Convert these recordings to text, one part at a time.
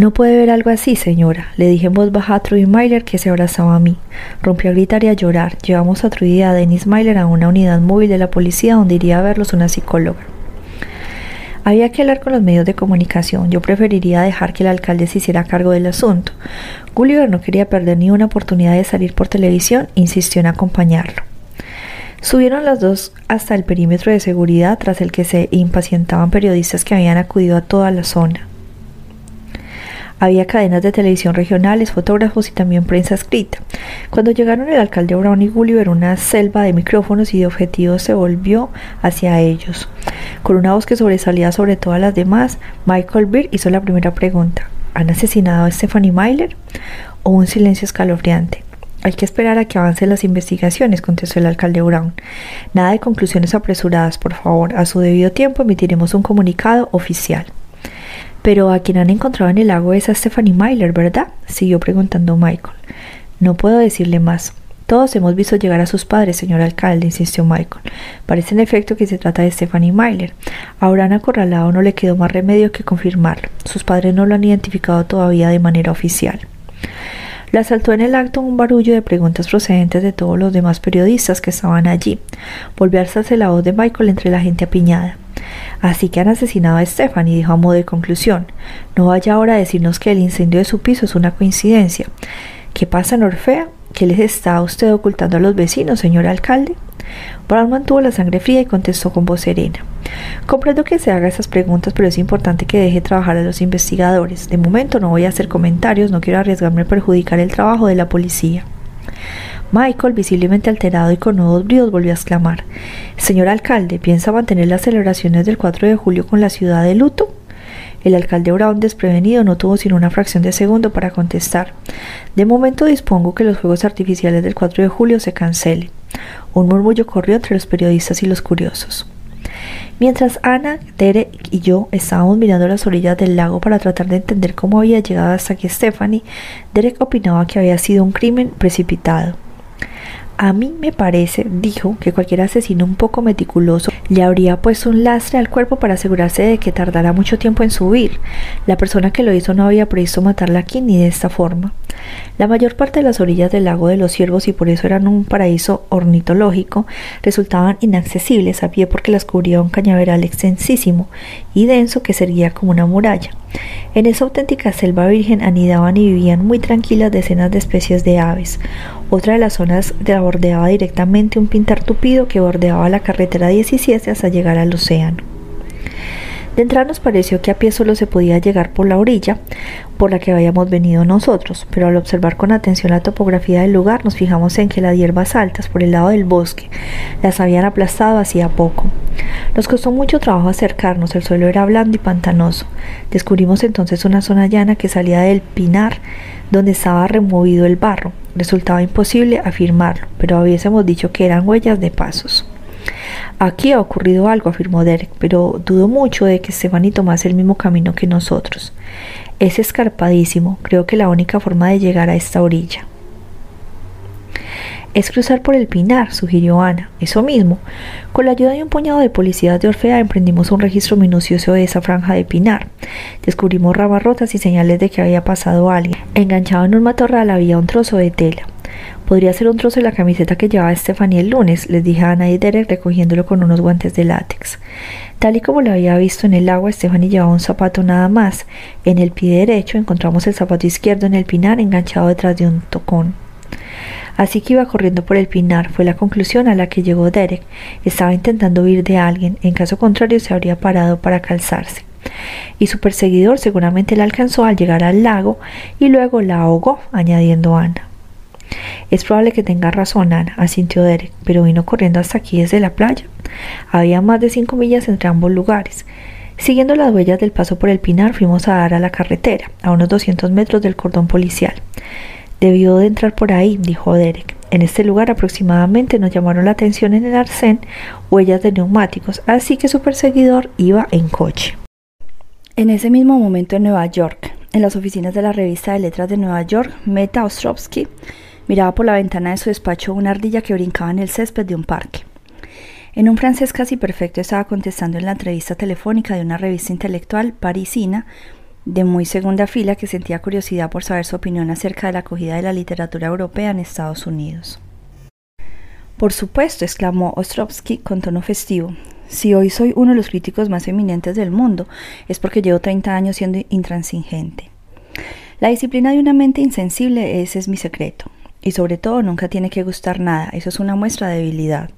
No puede ver algo así, señora, le dije en voz baja a Troy Myler que se abrazaba a mí. Rompió a gritar y a llorar. Llevamos a Trudy y a Dennis Myler a una unidad móvil de la policía donde iría a verlos una psicóloga. Había que hablar con los medios de comunicación. Yo preferiría dejar que el alcalde se hiciera cargo del asunto. Gulliver no quería perder ni una oportunidad de salir por televisión insistió en acompañarlo. Subieron los dos hasta el perímetro de seguridad tras el que se impacientaban periodistas que habían acudido a toda la zona. Había cadenas de televisión regionales, fotógrafos y también prensa escrita. Cuando llegaron el alcalde Brown y Gulliver, una selva de micrófonos y de objetivos se volvió hacia ellos. Con una voz que sobresalía sobre todas las demás, Michael Beer hizo la primera pregunta. ¿Han asesinado a Stephanie Myler? O un silencio escalofriante. Hay que esperar a que avancen las investigaciones, contestó el alcalde Brown. Nada de conclusiones apresuradas, por favor. A su debido tiempo emitiremos un comunicado oficial. Pero a quien han encontrado en el lago es a Stephanie Myler, ¿verdad? siguió preguntando Michael. No puedo decirle más. Todos hemos visto llegar a sus padres, señor alcalde, insistió Michael. Parece en efecto que se trata de Stephanie Myler. Abraham Acorralado no le quedó más remedio que confirmarlo. Sus padres no lo han identificado todavía de manera oficial. Le asaltó en el acto un barullo de preguntas procedentes de todos los demás periodistas que estaban allí. Volvió a alzarse la voz de Michael entre la gente apiñada. Así que han asesinado a Stephanie, dijo a modo de conclusión. No vaya ahora a decirnos que el incendio de su piso es una coincidencia. ¿Qué pasa en Orfea? ¿Qué les está usted ocultando a los vecinos, señor alcalde? Brown mantuvo la sangre fría y contestó con voz serena. Comprendo que se haga esas preguntas, pero es importante que deje trabajar a los investigadores. De momento no voy a hacer comentarios, no quiero arriesgarme a perjudicar el trabajo de la policía. Michael, visiblemente alterado y con nuevos bríos, volvió a exclamar Señor alcalde, ¿piensa mantener las celebraciones del 4 de julio con la ciudad de luto? El alcalde Brown, desprevenido, no tuvo sino una fracción de segundo para contestar. De momento dispongo que los fuegos artificiales del 4 de julio se cancelen. Un murmullo corrió entre los periodistas y los curiosos. Mientras Ana, Derek y yo estábamos mirando las orillas del lago para tratar de entender cómo había llegado hasta aquí Stephanie, Derek opinaba que había sido un crimen precipitado. A mí me parece, dijo, que cualquier asesino un poco meticuloso le habría puesto un lastre al cuerpo para asegurarse de que tardara mucho tiempo en subir. La persona que lo hizo no había previsto matarla aquí ni de esta forma. La mayor parte de las orillas del lago de los ciervos, y por eso eran un paraíso ornitológico, resultaban inaccesibles a pie porque las cubría un cañaveral extensísimo y denso que servía como una muralla. En esa auténtica selva virgen anidaban y vivían muy tranquilas decenas de especies de aves. Otra de las zonas la bordeaba directamente un pintar tupido que bordeaba la carretera 17 hasta llegar al océano. De entrada nos pareció que a pie solo se podía llegar por la orilla por la que habíamos venido nosotros, pero al observar con atención la topografía del lugar nos fijamos en que las hierbas altas por el lado del bosque las habían aplastado hacía poco. Nos costó mucho trabajo acercarnos, el suelo era blando y pantanoso. Descubrimos entonces una zona llana que salía del pinar donde estaba removido el barro. Resultaba imposible afirmarlo, pero hubiésemos dicho que eran huellas de pasos. Aquí ha ocurrido algo, afirmó Derek, pero dudo mucho de que Stephanie tomase el mismo camino que nosotros. Es escarpadísimo, creo que la única forma de llegar a esta orilla. Es cruzar por el pinar, sugirió Ana. Eso mismo. Con la ayuda de un puñado de policías de Orfea emprendimos un registro minucioso de esa franja de pinar. Descubrimos ramas rotas y señales de que había pasado alguien. Enganchado en un matorral había un trozo de tela. Podría ser un trozo de la camiseta que llevaba Stephanie el lunes, les dije a Ana y Derek recogiéndolo con unos guantes de látex. Tal y como lo había visto en el agua, Stephanie llevaba un zapato nada más. En el pie derecho encontramos el zapato izquierdo en el pinar enganchado detrás de un tocón. Así que iba corriendo por el pinar, fue la conclusión a la que llegó Derek. Estaba intentando huir de alguien, en caso contrario se habría parado para calzarse. Y su perseguidor seguramente la alcanzó al llegar al lago y luego la ahogó, añadiendo Ana. Es probable que tenga razón, Ana, asintió Derek, pero vino corriendo hasta aquí desde la playa. Había más de cinco millas entre ambos lugares. Siguiendo las huellas del paso por el pinar, fuimos a dar a la carretera, a unos 200 metros del cordón policial. Debió de entrar por ahí, dijo Derek. En este lugar aproximadamente nos llamaron la atención en el arcén huellas de neumáticos, así que su perseguidor iba en coche. En ese mismo momento en Nueva York, en las oficinas de la revista de letras de Nueva York, Meta Ostrovsky Miraba por la ventana de su despacho una ardilla que brincaba en el césped de un parque. En un francés casi perfecto estaba contestando en la entrevista telefónica de una revista intelectual parisina de muy segunda fila que sentía curiosidad por saber su opinión acerca de la acogida de la literatura europea en Estados Unidos. Por supuesto, exclamó Ostrovsky con tono festivo. Si hoy soy uno de los críticos más eminentes del mundo, es porque llevo 30 años siendo intransigente. La disciplina de una mente insensible, ese es mi secreto. Y sobre todo, nunca tiene que gustar nada, eso es una muestra de debilidad.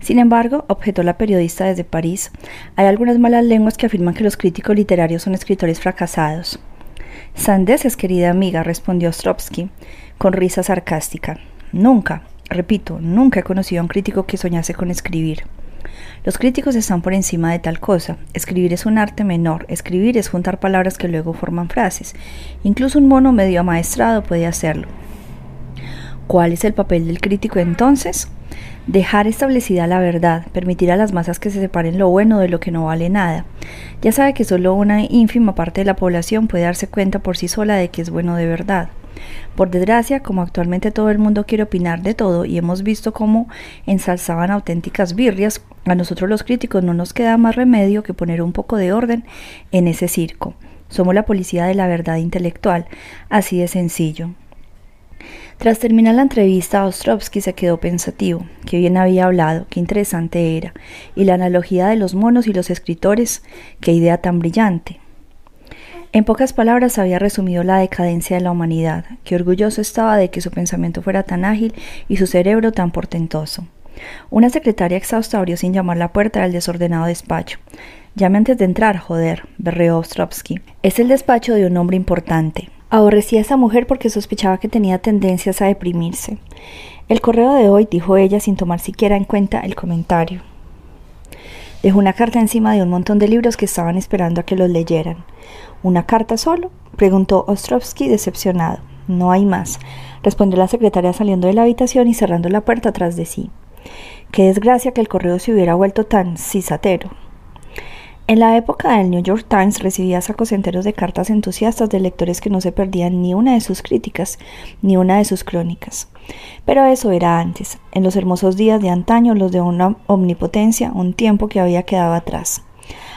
Sin embargo, objetó la periodista desde París, hay algunas malas lenguas que afirman que los críticos literarios son escritores fracasados. Sandeces, querida amiga, respondió Ostrovsky, con risa sarcástica. Nunca, repito, nunca he conocido a un crítico que soñase con escribir. Los críticos están por encima de tal cosa. Escribir es un arte menor. Escribir es juntar palabras que luego forman frases. Incluso un mono medio amaestrado puede hacerlo. ¿Cuál es el papel del crítico entonces? Dejar establecida la verdad, permitir a las masas que se separen lo bueno de lo que no vale nada. Ya sabe que solo una ínfima parte de la población puede darse cuenta por sí sola de que es bueno de verdad. Por desgracia, como actualmente todo el mundo quiere opinar de todo y hemos visto cómo ensalzaban auténticas birrias, a nosotros los críticos no nos queda más remedio que poner un poco de orden en ese circo. Somos la policía de la verdad intelectual, así de sencillo. Tras terminar la entrevista, Ostrovsky se quedó pensativo. Qué bien había hablado, qué interesante era. Y la analogía de los monos y los escritores, qué idea tan brillante. En pocas palabras había resumido la decadencia de la humanidad, qué orgulloso estaba de que su pensamiento fuera tan ágil y su cerebro tan portentoso. Una secretaria exhausta abrió sin llamar la puerta del desordenado despacho. Llame antes de entrar, joder, berreó Ostrovsky. Es el despacho de un hombre importante. Aborrecía a esa mujer porque sospechaba que tenía tendencias a deprimirse. El correo de hoy, dijo ella sin tomar siquiera en cuenta el comentario. Dejó una carta encima de un montón de libros que estaban esperando a que los leyeran. ¿Una carta solo? preguntó Ostrovsky decepcionado. No hay más, respondió la secretaria saliendo de la habitación y cerrando la puerta tras de sí. Qué desgracia que el correo se hubiera vuelto tan cisatero. En la época del New York Times recibía sacos enteros de cartas entusiastas de lectores que no se perdían ni una de sus críticas, ni una de sus crónicas. Pero eso era antes, en los hermosos días de antaño, los de una omnipotencia, un tiempo que había quedado atrás.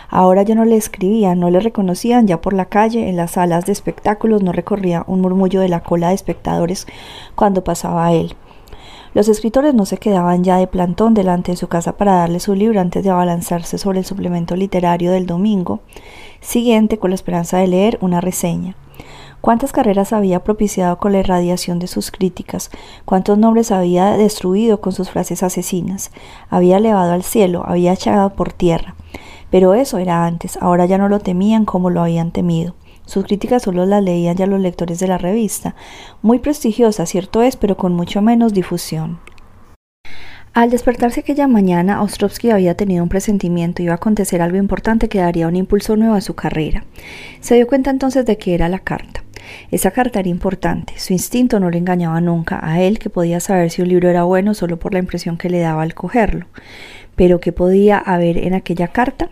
Ahora ya no le escribían, no le reconocían ya por la calle, en las salas de espectáculos no recorría un murmullo de la cola de espectadores cuando pasaba a él. Los escritores no se quedaban ya de plantón delante de su casa para darle su libro antes de abalanzarse sobre el suplemento literario del domingo siguiente con la esperanza de leer una reseña. Cuántas carreras había propiciado con la irradiación de sus críticas, cuántos nombres había destruido con sus frases asesinas, había elevado al cielo, había echado por tierra. Pero eso era antes, ahora ya no lo temían como lo habían temido. Sus críticas solo las leían ya los lectores de la revista, muy prestigiosa, cierto es, pero con mucho menos difusión. Al despertarse aquella mañana, Ostrovsky había tenido un presentimiento, iba a acontecer algo importante que daría un impulso nuevo a su carrera. Se dio cuenta entonces de que era la carta. Esa carta era importante, su instinto no le engañaba nunca a él que podía saber si un libro era bueno solo por la impresión que le daba al cogerlo. Pero ¿qué podía haber en aquella carta?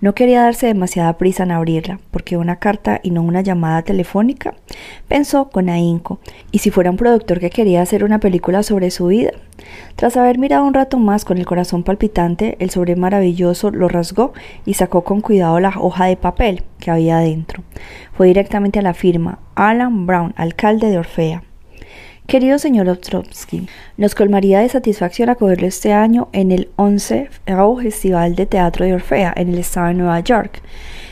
No quería darse demasiada prisa en abrirla, porque una carta y no una llamada telefónica, pensó con ahínco, y si fuera un productor que quería hacer una película sobre su vida. Tras haber mirado un rato más con el corazón palpitante, el sobre maravilloso lo rasgó y sacó con cuidado la hoja de papel que había dentro. Fue directamente a la firma, Alan Brown, alcalde de Orfea. Querido señor Ostrovsky, nos colmaría de satisfacción acogerlo este año en el 11 Festival de Teatro de Orfea en el estado de Nueva York.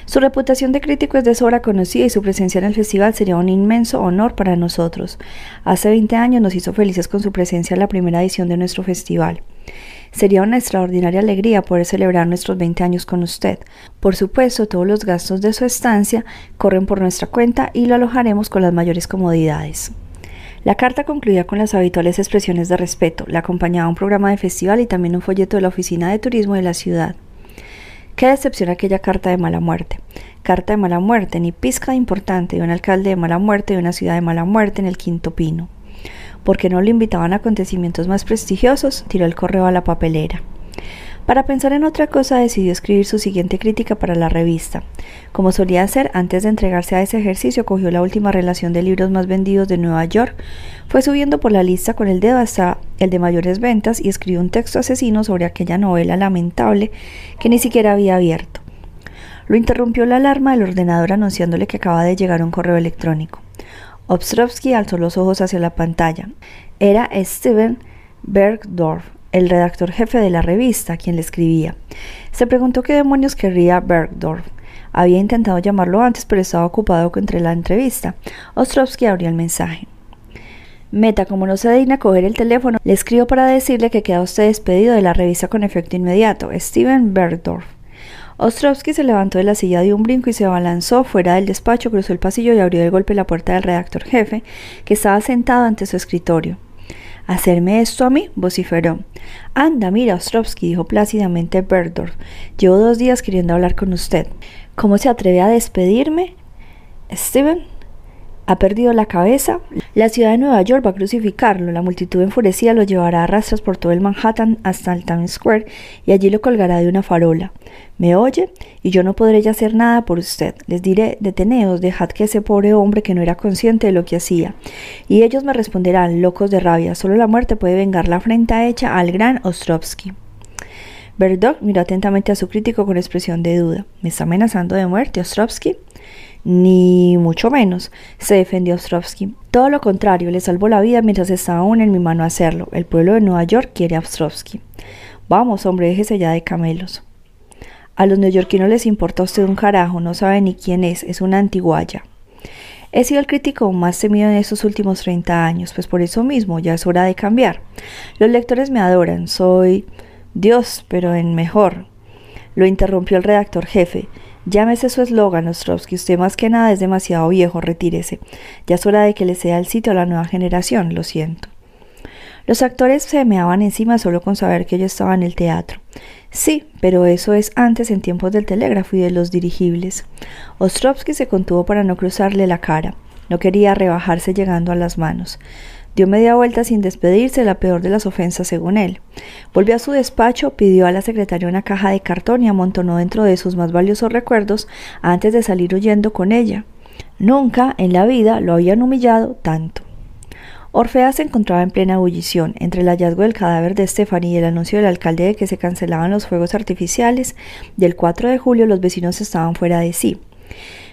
Su reputación de crítico es de sobra conocida y su presencia en el festival sería un inmenso honor para nosotros. Hace 20 años nos hizo felices con su presencia en la primera edición de nuestro festival. Sería una extraordinaria alegría poder celebrar nuestros 20 años con usted. Por supuesto, todos los gastos de su estancia corren por nuestra cuenta y lo alojaremos con las mayores comodidades. La carta concluía con las habituales expresiones de respeto, le acompañaba un programa de festival y también un folleto de la oficina de turismo de la ciudad. Qué decepción aquella carta de mala muerte. Carta de mala muerte, ni pizca de importante de un alcalde de mala muerte de una ciudad de mala muerte en el Quinto Pino. Porque no le invitaban a acontecimientos más prestigiosos, tiró el correo a la papelera. Para pensar en otra cosa decidió escribir su siguiente crítica para la revista. Como solía hacer, antes de entregarse a ese ejercicio, cogió la última relación de libros más vendidos de Nueva York, fue subiendo por la lista con el dedo hasta el de mayores ventas y escribió un texto asesino sobre aquella novela lamentable que ni siquiera había abierto. Lo interrumpió la alarma del ordenador anunciándole que acaba de llegar un correo electrónico. Ostrovsky alzó los ojos hacia la pantalla. Era Steven Bergdorf, el redactor jefe de la revista, quien le escribía. Se preguntó qué demonios querría Bergdorf. Había intentado llamarlo antes, pero estaba ocupado entre la entrevista. Ostrovsky abrió el mensaje. Meta, como no se digna coger el teléfono, le escribo para decirle que queda usted despedido de la revista con efecto inmediato. Steven Bergdorf. Ostrovsky se levantó de la silla de un brinco y se abalanzó fuera del despacho, cruzó el pasillo y abrió de golpe la puerta del redactor jefe, que estaba sentado ante su escritorio. ¿Hacerme esto a mí? vociferó. Anda, mira, Ostrovsky, dijo plácidamente Berdorf. Llevo dos días queriendo hablar con usted. ¿Cómo se atreve a despedirme? Steven, ha perdido la cabeza. La ciudad de Nueva York va a crucificarlo. La multitud enfurecida lo llevará a rastras por todo el Manhattan hasta el Times Square y allí lo colgará de una farola. ¿Me oye? Y yo no podré ya hacer nada por usted. Les diré, deteneos, dejad que ese pobre hombre que no era consciente de lo que hacía. Y ellos me responderán, locos de rabia, solo la muerte puede vengar la afrenta hecha al gran Ostrovsky. Berdog miró atentamente a su crítico con expresión de duda. ¿Me está amenazando de muerte, Ostrovsky? Ni mucho menos, se defendió Ostrovsky. Todo lo contrario, le salvó la vida mientras estaba aún en mi mano hacerlo. El pueblo de Nueva York quiere a Ostrovsky. Vamos, hombre, déjese ya de camelos. A los neoyorquinos les importa usted un carajo, no sabe ni quién es, es una antiguaya. He sido el crítico más temido en estos últimos 30 años, pues por eso mismo ya es hora de cambiar. Los lectores me adoran, soy Dios, pero en mejor. Lo interrumpió el redactor jefe. Llámese su eslogan, Ostrovsky. Usted más que nada es demasiado viejo, retírese. Ya es hora de que le sea el sitio a la nueva generación, lo siento. Los actores se meaban encima solo con saber que yo estaba en el teatro. Sí, pero eso es antes en tiempos del telégrafo y de los dirigibles. Ostrovsky se contuvo para no cruzarle la cara. No quería rebajarse llegando a las manos. Dio media vuelta sin despedirse, la peor de las ofensas según él. Volvió a su despacho, pidió a la secretaria una caja de cartón y amontonó dentro de sus más valiosos recuerdos antes de salir huyendo con ella. Nunca en la vida lo habían humillado tanto. Orfea se encontraba en plena ebullición. Entre el hallazgo del cadáver de Stephanie y el anuncio del alcalde de que se cancelaban los fuegos artificiales, del 4 de julio los vecinos estaban fuera de sí.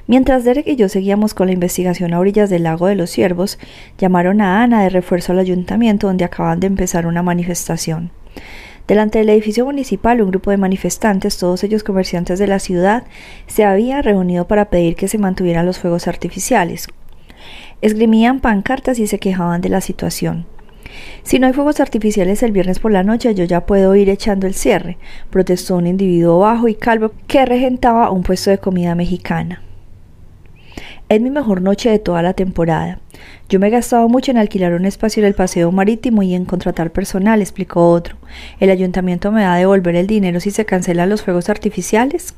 Mientras Derek y yo seguíamos con la investigación a orillas del lago de los Ciervos, llamaron a Ana de refuerzo al ayuntamiento donde acaban de empezar una manifestación. Delante del edificio municipal, un grupo de manifestantes, todos ellos comerciantes de la ciudad, se había reunido para pedir que se mantuvieran los fuegos artificiales, Esgrimían pancartas y se quejaban de la situación. Si no hay fuegos artificiales el viernes por la noche, yo ya puedo ir echando el cierre, protestó un individuo bajo y calvo que regentaba un puesto de comida mexicana. Es mi mejor noche de toda la temporada. Yo me he gastado mucho en alquilar un espacio en el paseo marítimo y en contratar personal, explicó otro. ¿El ayuntamiento me va a devolver el dinero si se cancelan los fuegos artificiales?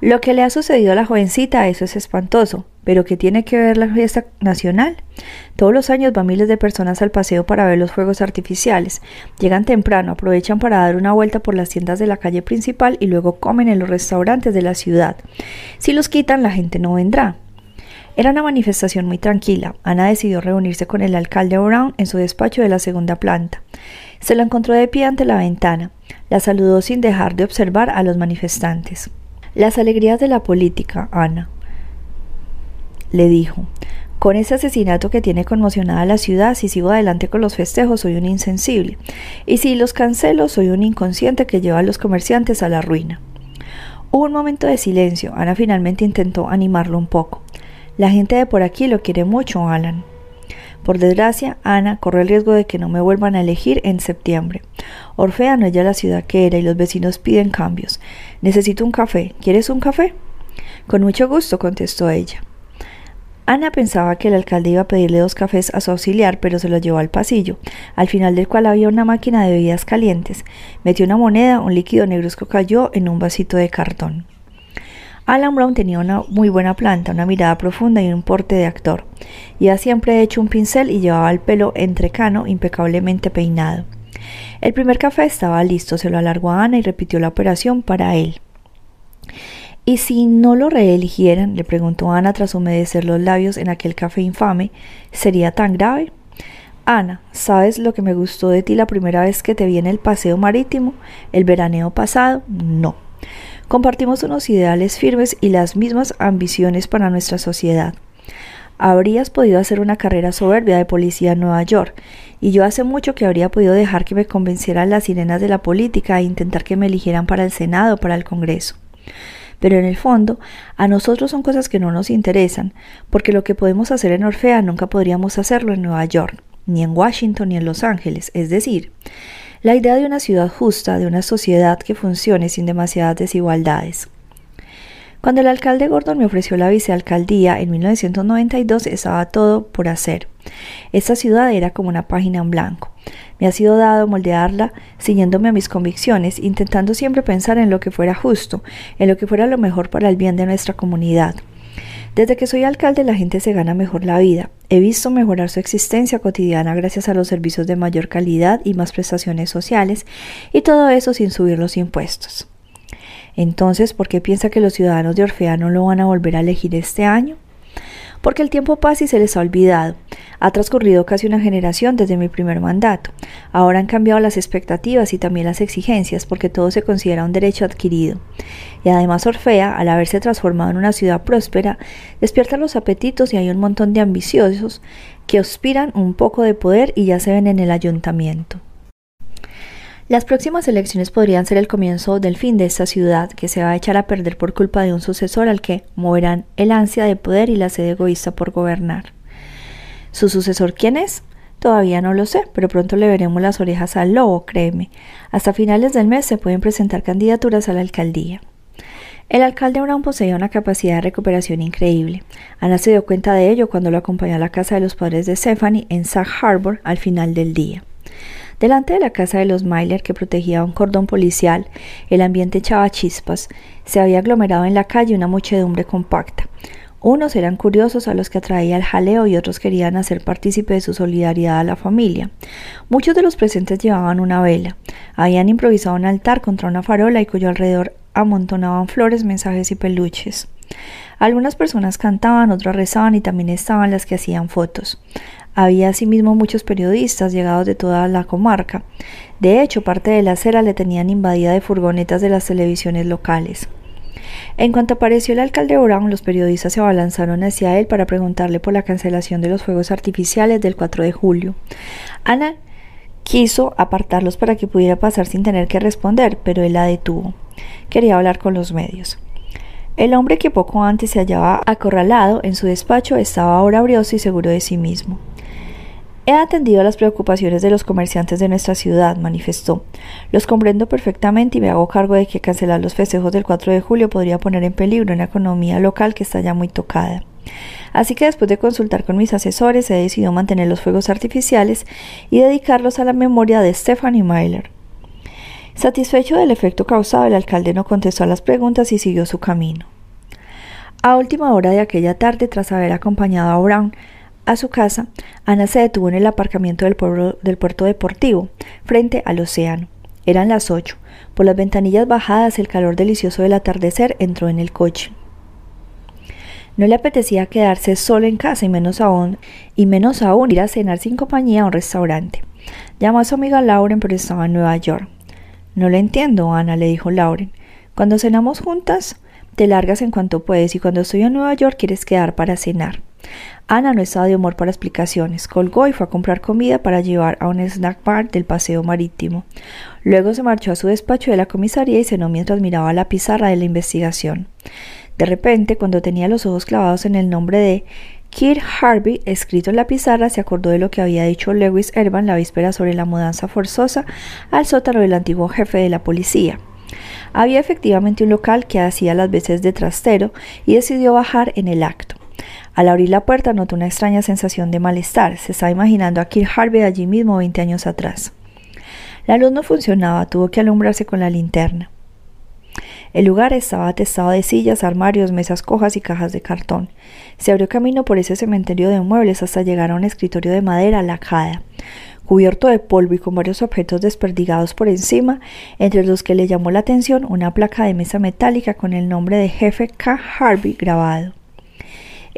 Lo que le ha sucedido a la jovencita, eso es espantoso. Pero ¿qué tiene que ver la fiesta nacional? Todos los años van miles de personas al paseo para ver los fuegos artificiales. Llegan temprano, aprovechan para dar una vuelta por las tiendas de la calle principal y luego comen en los restaurantes de la ciudad. Si los quitan, la gente no vendrá. Era una manifestación muy tranquila. Ana decidió reunirse con el alcalde Brown en su despacho de la segunda planta. Se la encontró de pie ante la ventana. La saludó sin dejar de observar a los manifestantes. Las alegrías de la política, Ana, le dijo. Con ese asesinato que tiene conmocionada la ciudad, si sigo adelante con los festejos, soy un insensible. Y si los cancelo, soy un inconsciente que lleva a los comerciantes a la ruina. Hubo un momento de silencio. Ana finalmente intentó animarlo un poco. La gente de por aquí lo quiere mucho, Alan. Por desgracia, Ana corre el riesgo de que no me vuelvan a elegir en septiembre. Orfea no es ya la ciudad que era y los vecinos piden cambios. Necesito un café. ¿Quieres un café? Con mucho gusto, contestó ella. Ana pensaba que el alcalde iba a pedirle dos cafés a su auxiliar, pero se los llevó al pasillo, al final del cual había una máquina de bebidas calientes. Metió una moneda, un líquido negruzco cayó en un vasito de cartón. Alan Brown tenía una muy buena planta, una mirada profunda y un porte de actor. ha siempre hecho un pincel y llevaba el pelo entrecano impecablemente peinado. El primer café estaba listo, se lo alargó a Ana y repitió la operación para él. ¿Y si no lo reeligieran? le preguntó Ana tras humedecer los labios en aquel café infame, ¿sería tan grave? Ana, ¿sabes lo que me gustó de ti la primera vez que te vi en el paseo marítimo? ¿El veraneo pasado? No. Compartimos unos ideales firmes y las mismas ambiciones para nuestra sociedad. Habrías podido hacer una carrera soberbia de policía en Nueva York, y yo hace mucho que habría podido dejar que me convencieran las sirenas de la política e intentar que me eligieran para el Senado o para el Congreso. Pero en el fondo, a nosotros son cosas que no nos interesan, porque lo que podemos hacer en Orfea nunca podríamos hacerlo en Nueva York, ni en Washington, ni en Los Ángeles. Es decir, la idea de una ciudad justa, de una sociedad que funcione sin demasiadas desigualdades. Cuando el alcalde Gordon me ofreció la vicealcaldía en 1992 estaba todo por hacer. Esta ciudad era como una página en blanco. Me ha sido dado moldearla ciñéndome a mis convicciones, intentando siempre pensar en lo que fuera justo, en lo que fuera lo mejor para el bien de nuestra comunidad. Desde que soy alcalde la gente se gana mejor la vida. He visto mejorar su existencia cotidiana gracias a los servicios de mayor calidad y más prestaciones sociales, y todo eso sin subir los impuestos. Entonces, ¿por qué piensa que los ciudadanos de Orfea no lo van a volver a elegir este año? Porque el tiempo pasa y se les ha olvidado. Ha transcurrido casi una generación desde mi primer mandato. Ahora han cambiado las expectativas y también las exigencias porque todo se considera un derecho adquirido. Y además Orfea, al haberse transformado en una ciudad próspera, despierta los apetitos y hay un montón de ambiciosos que aspiran un poco de poder y ya se ven en el ayuntamiento. Las próximas elecciones podrían ser el comienzo del fin de esta ciudad, que se va a echar a perder por culpa de un sucesor al que moverán el ansia de poder y la sed egoísta por gobernar. ¿Su sucesor quién es? Todavía no lo sé, pero pronto le veremos las orejas al lobo, créeme. Hasta finales del mes se pueden presentar candidaturas a la alcaldía. El alcalde Brown poseía una capacidad de recuperación increíble. Ana se dio cuenta de ello cuando lo acompañó a la casa de los padres de Stephanie en Sag Harbor al final del día. Delante de la casa de los Myler, que protegía un cordón policial, el ambiente echaba chispas. Se había aglomerado en la calle una muchedumbre compacta. Unos eran curiosos a los que atraía el jaleo y otros querían hacer partícipe de su solidaridad a la familia. Muchos de los presentes llevaban una vela. Habían improvisado un altar contra una farola y cuyo alrededor amontonaban flores, mensajes y peluches. Algunas personas cantaban, otras rezaban y también estaban las que hacían fotos. Había asimismo muchos periodistas llegados de toda la comarca. De hecho, parte de la acera le tenían invadida de furgonetas de las televisiones locales. En cuanto apareció el alcalde Brown, los periodistas se abalanzaron hacia él para preguntarle por la cancelación de los fuegos artificiales del 4 de julio. Ana quiso apartarlos para que pudiera pasar sin tener que responder, pero él la detuvo. Quería hablar con los medios. El hombre que poco antes se hallaba acorralado en su despacho estaba ahora brioso y seguro de sí mismo. He atendido a las preocupaciones de los comerciantes de nuestra ciudad, manifestó. Los comprendo perfectamente y me hago cargo de que cancelar los festejos del 4 de julio podría poner en peligro una economía local que está ya muy tocada. Así que después de consultar con mis asesores he decidido mantener los fuegos artificiales y dedicarlos a la memoria de Stephanie Myler. Satisfecho del efecto causado, el alcalde no contestó a las preguntas y siguió su camino. A última hora de aquella tarde, tras haber acompañado a Brown, a su casa, Ana se detuvo en el aparcamiento del, puerto deportivo, frente al océano. Eran las ocho. Por las ventanillas bajadas, el calor delicioso del atardecer entró en el coche. No le apetecía quedarse solo en casa y menos aún, y menos aún ir a cenar sin compañía a un restaurante. Llamó a su amiga Lauren, pero estaba en Nueva York. No lo entiendo, Ana, le dijo Lauren. Cuando cenamos juntas, te largas en cuanto puedes y cuando estoy en Nueva York quieres quedar para cenar. Ana no estaba de humor para explicaciones. Colgó y fue a comprar comida para llevar a un snack bar del paseo marítimo. Luego se marchó a su despacho de la comisaría y cenó mientras miraba la pizarra de la investigación. De repente, cuando tenía los ojos clavados en el nombre de Kirk Harvey, escrito en la pizarra, se acordó de lo que había dicho Lewis Erban la víspera sobre la mudanza forzosa al sótano del antiguo jefe de la policía. Había efectivamente un local que hacía las veces de trastero y decidió bajar en el acto. Al abrir la puerta notó una extraña sensación de malestar. Se estaba imaginando a Kirk Harvey allí mismo veinte años atrás. La luz no funcionaba, tuvo que alumbrarse con la linterna. El lugar estaba atestado de sillas, armarios, mesas cojas y cajas de cartón. Se abrió camino por ese cementerio de muebles hasta llegar a un escritorio de madera lacada, cubierto de polvo y con varios objetos desperdigados por encima, entre los que le llamó la atención una placa de mesa metálica con el nombre de jefe K. Harvey grabado.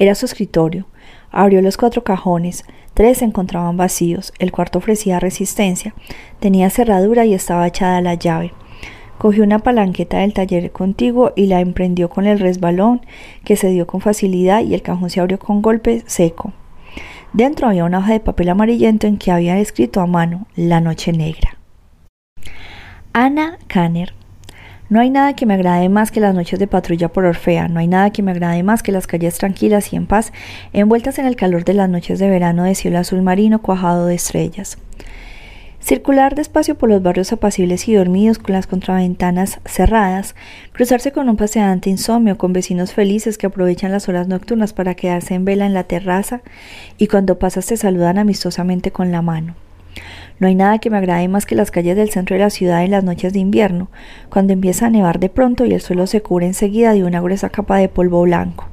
Era su escritorio. Abrió los cuatro cajones. Tres se encontraban vacíos. El cuarto ofrecía resistencia. Tenía cerradura y estaba echada la llave. Cogió una palanqueta del taller contiguo y la emprendió con el resbalón, que se dio con facilidad y el cajón se abrió con golpe seco. Dentro había una hoja de papel amarillento en que había escrito a mano La Noche Negra. Ana Kanner no hay nada que me agrade más que las noches de patrulla por Orfea, no hay nada que me agrade más que las calles tranquilas y en paz, envueltas en el calor de las noches de verano de cielo azul marino cuajado de estrellas. Circular despacio por los barrios apacibles y dormidos con las contraventanas cerradas, cruzarse con un paseante insomnio, con vecinos felices que aprovechan las horas nocturnas para quedarse en vela en la terraza y cuando pasas te saludan amistosamente con la mano. No hay nada que me agrade más que las calles del centro de la ciudad en las noches de invierno, cuando empieza a nevar de pronto y el suelo se cubre enseguida de una gruesa capa de polvo blanco.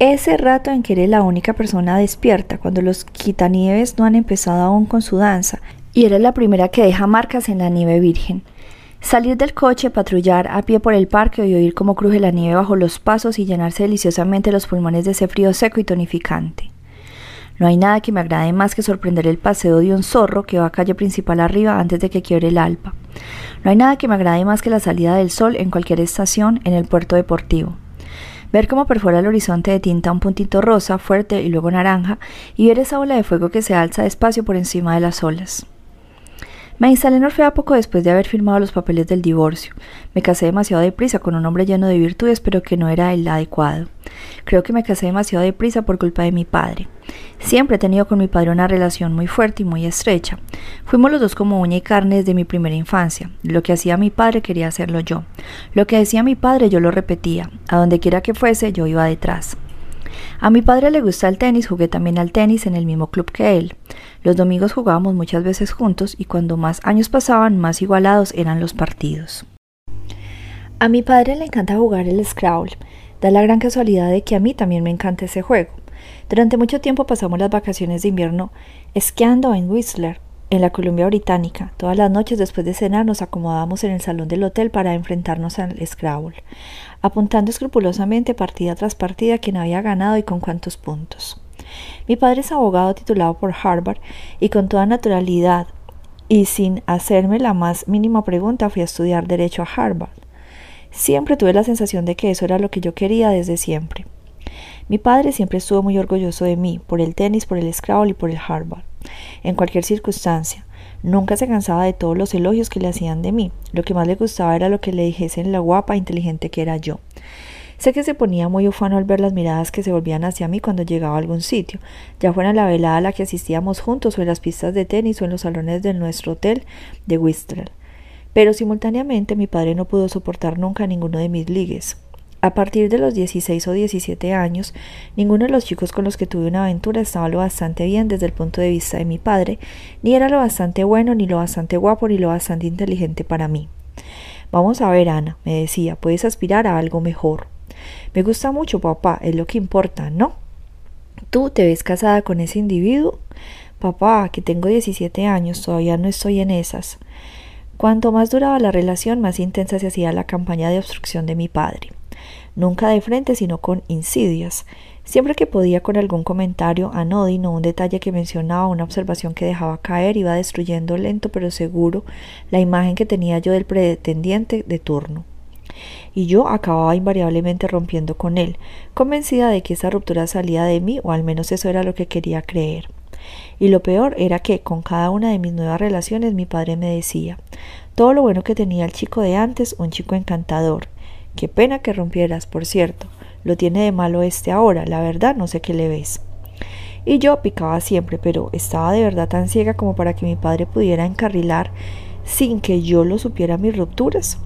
Ese rato en que eres la única persona despierta, cuando los quitanieves no han empezado aún con su danza, y eres la primera que deja marcas en la nieve virgen. Salir del coche, patrullar a pie por el parque y oír cómo cruje la nieve bajo los pasos y llenarse deliciosamente los pulmones de ese frío seco y tonificante. No hay nada que me agrade más que sorprender el paseo de un zorro que va a calle principal arriba antes de que quiebre el alpa. No hay nada que me agrade más que la salida del sol en cualquier estación en el puerto deportivo. Ver cómo perfora el horizonte de tinta un puntito rosa, fuerte y luego naranja, y ver esa ola de fuego que se alza despacio por encima de las olas. Me instalé en Orfea poco después de haber firmado los papeles del divorcio. Me casé demasiado deprisa con un hombre lleno de virtudes, pero que no era el adecuado. Creo que me casé demasiado deprisa por culpa de mi padre. Siempre he tenido con mi padre una relación muy fuerte y muy estrecha. Fuimos los dos como uña y carne desde mi primera infancia. Lo que hacía mi padre quería hacerlo yo. Lo que decía mi padre yo lo repetía. A donde quiera que fuese yo iba detrás. A mi padre le gusta el tenis, jugué también al tenis en el mismo club que él. Los domingos jugábamos muchas veces juntos y cuando más años pasaban, más igualados eran los partidos. A mi padre le encanta jugar el Scrabble. Da la gran casualidad de que a mí también me encanta ese juego. Durante mucho tiempo pasamos las vacaciones de invierno esquiando en Whistler, en la Columbia Británica. Todas las noches después de cenar nos acomodábamos en el salón del hotel para enfrentarnos al Scrabble apuntando escrupulosamente partida tras partida quién había ganado y con cuántos puntos. Mi padre es abogado titulado por Harvard y con toda naturalidad y sin hacerme la más mínima pregunta fui a estudiar derecho a Harvard. Siempre tuve la sensación de que eso era lo que yo quería desde siempre. Mi padre siempre estuvo muy orgulloso de mí, por el tenis, por el Scrabble y por el Harvard. En cualquier circunstancia, Nunca se cansaba de todos los elogios que le hacían de mí. Lo que más le gustaba era lo que le dijesen la guapa e inteligente que era yo. Sé que se ponía muy ufano al ver las miradas que se volvían hacia mí cuando llegaba a algún sitio, ya fuera en la velada a la que asistíamos juntos o en las pistas de tenis o en los salones de nuestro hotel de Whistler. Pero simultáneamente mi padre no pudo soportar nunca ninguno de mis ligues. A partir de los 16 o 17 años, ninguno de los chicos con los que tuve una aventura estaba lo bastante bien desde el punto de vista de mi padre, ni era lo bastante bueno, ni lo bastante guapo, ni lo bastante inteligente para mí. Vamos a ver, Ana, me decía, puedes aspirar a algo mejor. Me gusta mucho, papá, es lo que importa, ¿no? ¿Tú te ves casada con ese individuo? Papá, que tengo 17 años, todavía no estoy en esas. Cuanto más duraba la relación, más intensa se hacía la campaña de obstrucción de mi padre nunca de frente, sino con insidias. Siempre que podía con algún comentario anódino, un detalle que mencionaba, una observación que dejaba caer, iba destruyendo lento pero seguro la imagen que tenía yo del pretendiente de turno. Y yo acababa invariablemente rompiendo con él, convencida de que esa ruptura salía de mí, o al menos eso era lo que quería creer. Y lo peor era que con cada una de mis nuevas relaciones mi padre me decía todo lo bueno que tenía el chico de antes, un chico encantador, Qué pena que rompieras, por cierto. Lo tiene de malo este ahora, la verdad no sé qué le ves. Y yo picaba siempre, pero estaba de verdad tan ciega como para que mi padre pudiera encarrilar sin que yo lo supiera mis rupturas.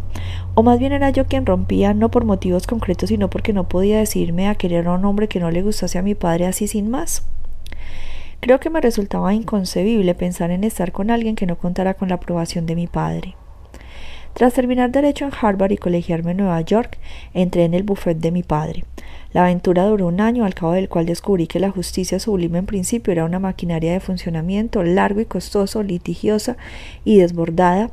O más bien era yo quien rompía, no por motivos concretos, sino porque no podía decirme a querer a un hombre que no le gustase a mi padre así sin más. Creo que me resultaba inconcebible pensar en estar con alguien que no contara con la aprobación de mi padre. Tras terminar Derecho en Harvard y colegiarme en Nueva York, entré en el buffet de mi padre. La aventura duró un año, al cabo del cual descubrí que la justicia sublime en principio era una maquinaria de funcionamiento largo y costoso, litigiosa y desbordada,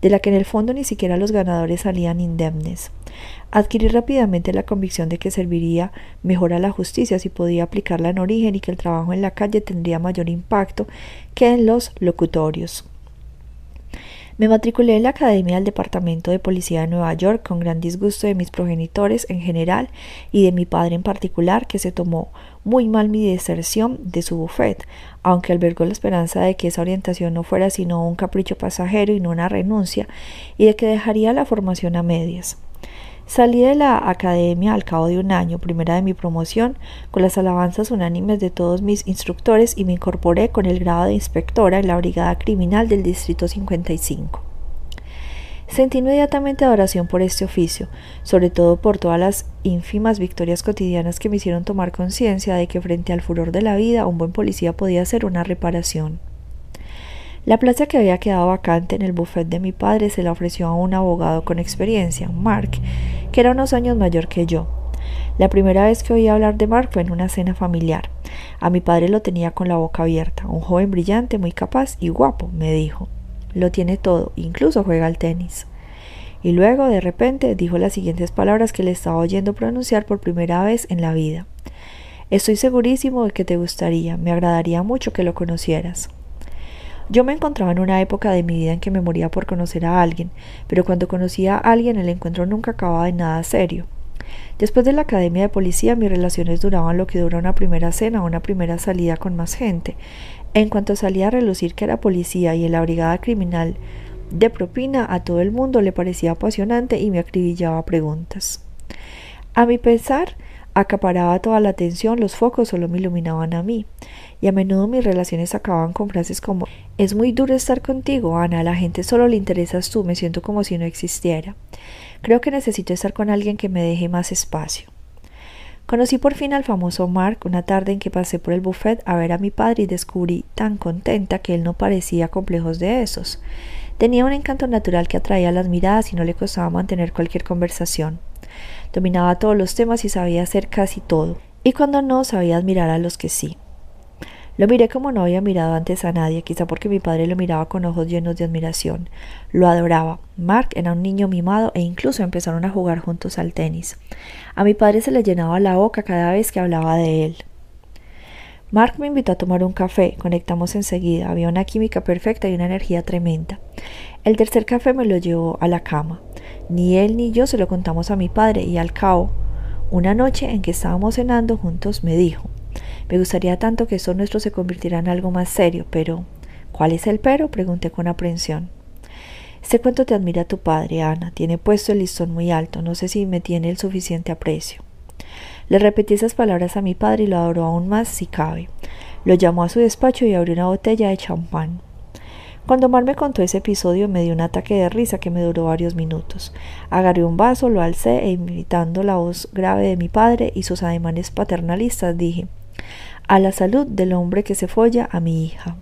de la que en el fondo ni siquiera los ganadores salían indemnes. Adquirí rápidamente la convicción de que serviría mejor a la justicia si podía aplicarla en origen y que el trabajo en la calle tendría mayor impacto que en los locutorios. Me matriculé en la Academia del Departamento de Policía de Nueva York con gran disgusto de mis progenitores en general y de mi padre en particular, que se tomó muy mal mi deserción de su buffet, aunque albergó la esperanza de que esa orientación no fuera sino un capricho pasajero y no una renuncia, y de que dejaría la formación a medias. Salí de la academia al cabo de un año, primera de mi promoción, con las alabanzas unánimes de todos mis instructores y me incorporé con el grado de inspectora en la Brigada Criminal del Distrito 55. Sentí inmediatamente adoración por este oficio, sobre todo por todas las ínfimas victorias cotidianas que me hicieron tomar conciencia de que frente al furor de la vida un buen policía podía hacer una reparación. La plaza que había quedado vacante en el buffet de mi padre se la ofreció a un abogado con experiencia, Mark, que era unos años mayor que yo. La primera vez que oí hablar de Mark fue en una cena familiar. A mi padre lo tenía con la boca abierta, un joven brillante, muy capaz y guapo, me dijo. Lo tiene todo, incluso juega al tenis. Y luego, de repente, dijo las siguientes palabras que le estaba oyendo pronunciar por primera vez en la vida. Estoy segurísimo de que te gustaría, me agradaría mucho que lo conocieras. Yo me encontraba en una época de mi vida en que me moría por conocer a alguien, pero cuando conocía a alguien el encuentro nunca acababa en nada serio. Después de la academia de policía mis relaciones duraban lo que dura una primera cena o una primera salida con más gente. En cuanto salía a relucir que era policía y en la brigada criminal de propina a todo el mundo le parecía apasionante y me acribillaba preguntas. A mi pesar, acaparaba toda la atención, los focos solo me iluminaban a mí, y a menudo mis relaciones acababan con frases como Es muy duro estar contigo, Ana, a la gente solo le interesas tú, me siento como si no existiera. Creo que necesito estar con alguien que me deje más espacio. Conocí por fin al famoso Mark una tarde en que pasé por el buffet a ver a mi padre y descubrí tan contenta que él no parecía complejos de esos. Tenía un encanto natural que atraía las miradas y no le costaba mantener cualquier conversación. Dominaba todos los temas y sabía hacer casi todo, y cuando no sabía admirar a los que sí. Lo miré como no había mirado antes a nadie, quizá porque mi padre lo miraba con ojos llenos de admiración. Lo adoraba. Mark era un niño mimado e incluso empezaron a jugar juntos al tenis. A mi padre se le llenaba la boca cada vez que hablaba de él. Mark me invitó a tomar un café, conectamos enseguida, había una química perfecta y una energía tremenda. El tercer café me lo llevó a la cama. Ni él ni yo se lo contamos a mi padre y al cabo, una noche en que estábamos cenando juntos, me dijo, me gustaría tanto que eso nuestro se convirtiera en algo más serio, pero ¿cuál es el pero? pregunté con aprensión. Sé cuánto te admira tu padre, Ana. Tiene puesto el listón muy alto. No sé si me tiene el suficiente aprecio. Le repetí esas palabras a mi padre y lo adoró aún más si cabe. Lo llamó a su despacho y abrió una botella de champán. Cuando Mar me contó ese episodio me dio un ataque de risa que me duró varios minutos. Agarré un vaso, lo alcé e imitando la voz grave de mi padre y sus ademanes paternalistas dije A la salud del hombre que se folla a mi hija.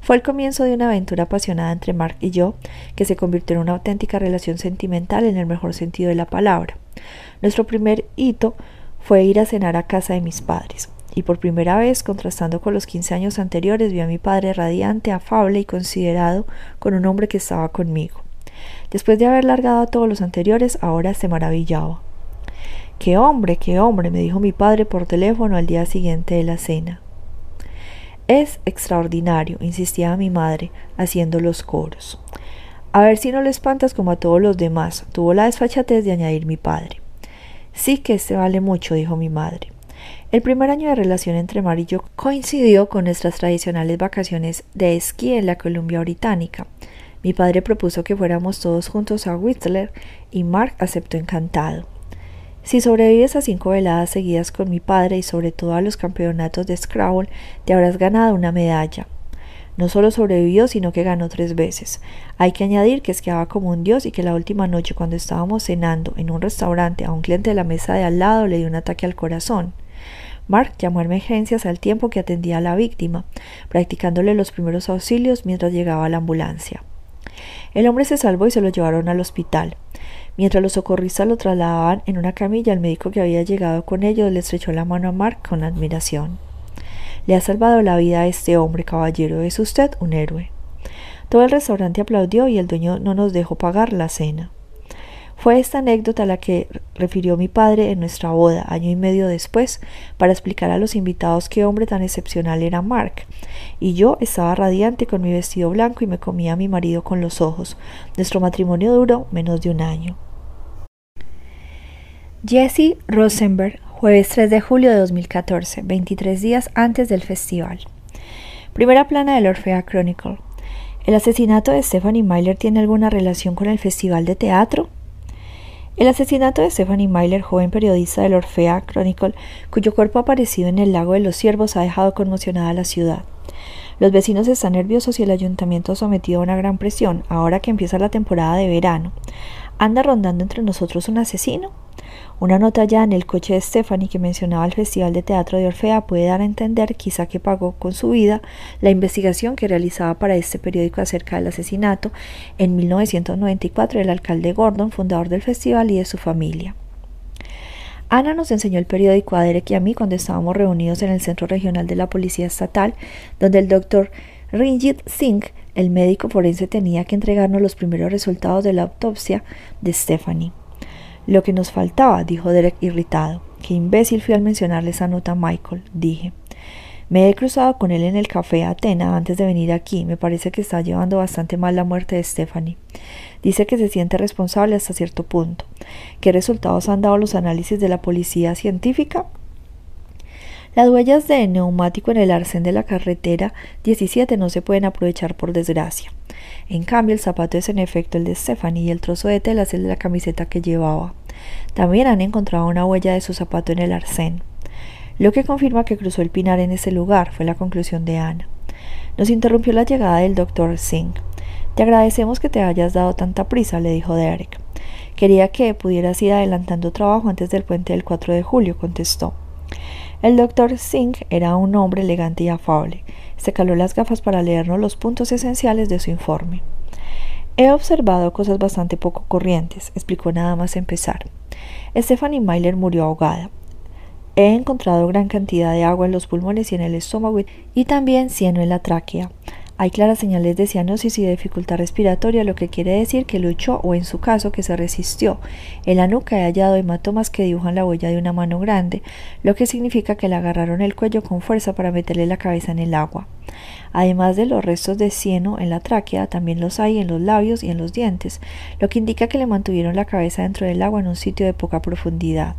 Fue el comienzo de una aventura apasionada entre Mark y yo, que se convirtió en una auténtica relación sentimental en el mejor sentido de la palabra. Nuestro primer hito fue ir a cenar a casa de mis padres y por primera vez, contrastando con los quince años anteriores, vi a mi padre radiante, afable y considerado con un hombre que estaba conmigo. Después de haber largado a todos los anteriores, ahora se maravillaba. Qué hombre, qué hombre, me dijo mi padre por teléfono al día siguiente de la cena. Es extraordinario, insistía mi madre, haciendo los coros. A ver si no le espantas como a todos los demás, tuvo la desfachatez de añadir mi padre. Sí que este vale mucho, dijo mi madre. El primer año de relación entre Mar y yo coincidió con nuestras tradicionales vacaciones de esquí en la Columbia Británica. Mi padre propuso que fuéramos todos juntos a Whistler y Mark aceptó encantado. Si sobrevives a cinco veladas seguidas con mi padre y sobre todo a los campeonatos de Scrabble, te habrás ganado una medalla. No solo sobrevivió, sino que ganó tres veces. Hay que añadir que esquiaba como un dios y que la última noche cuando estábamos cenando en un restaurante a un cliente de la mesa de al lado le dio un ataque al corazón. Mark llamó a emergencias al tiempo que atendía a la víctima, practicándole los primeros auxilios mientras llegaba la ambulancia. El hombre se salvó y se lo llevaron al hospital. Mientras los socorristas lo trasladaban en una camilla, el médico que había llegado con ellos le estrechó la mano a Mark con admiración. Le ha salvado la vida a este hombre, caballero. Es usted un héroe. Todo el restaurante aplaudió y el dueño no nos dejó pagar la cena. Fue esta anécdota la que refirió mi padre en nuestra boda, año y medio después, para explicar a los invitados qué hombre tan excepcional era Mark. Y yo estaba radiante con mi vestido blanco y me comía a mi marido con los ojos. Nuestro matrimonio duró menos de un año. Jesse Rosenberg, jueves 3 de julio de 2014, 23 días antes del festival. Primera plana del Orfea Chronicle. ¿El asesinato de Stephanie Myler tiene alguna relación con el festival de teatro? El asesinato de Stephanie Myler, joven periodista del Orfea Chronicle, cuyo cuerpo ha aparecido en el lago de los Ciervos, ha dejado conmocionada a la ciudad. Los vecinos están nerviosos y el ayuntamiento sometido a una gran presión ahora que empieza la temporada de verano. ¿Anda rondando entre nosotros un asesino? Una nota ya en el coche de Stephanie que mencionaba el Festival de Teatro de Orfea puede dar a entender, quizá que pagó con su vida, la investigación que realizaba para este periódico acerca del asesinato en 1994 del alcalde Gordon, fundador del festival, y de su familia. Ana nos enseñó el periódico a Derek y a mí cuando estábamos reunidos en el Centro Regional de la Policía Estatal, donde el doctor Rinjit Singh, el médico forense, tenía que entregarnos los primeros resultados de la autopsia de Stephanie. Lo que nos faltaba, dijo Derek irritado. Qué imbécil fui al mencionarle esa nota a Michael, dije. Me he cruzado con él en el café Atena antes de venir aquí. Me parece que está llevando bastante mal la muerte de Stephanie. Dice que se siente responsable hasta cierto punto. ¿Qué resultados han dado los análisis de la policía científica? Las huellas de neumático en el arcén de la carretera 17 no se pueden aprovechar por desgracia. En cambio, el zapato es en efecto el de Stephanie y el trozo de tela es el de la camiseta que llevaba. También han encontrado una huella de su zapato en el arcén. Lo que confirma que cruzó el pinar en ese lugar, fue la conclusión de Ana. Nos interrumpió la llegada del doctor Singh. Te agradecemos que te hayas dado tanta prisa, le dijo Derek. Quería que pudieras ir adelantando trabajo antes del puente del 4 de julio, contestó. El doctor Singh era un hombre elegante y afable. Se caló las gafas para leernos los puntos esenciales de su informe. He observado cosas bastante poco corrientes, explicó nada más empezar. Stephanie Myler murió ahogada. He encontrado gran cantidad de agua en los pulmones y en el estómago y también cieno en la tráquea. Hay claras señales de cianosis y de dificultad respiratoria, lo que quiere decir que luchó o en su caso que se resistió. En la nuca he hallado hematomas que dibujan la huella de una mano grande, lo que significa que le agarraron el cuello con fuerza para meterle la cabeza en el agua. Además de los restos de cieno en la tráquea, también los hay en los labios y en los dientes, lo que indica que le mantuvieron la cabeza dentro del agua en un sitio de poca profundidad.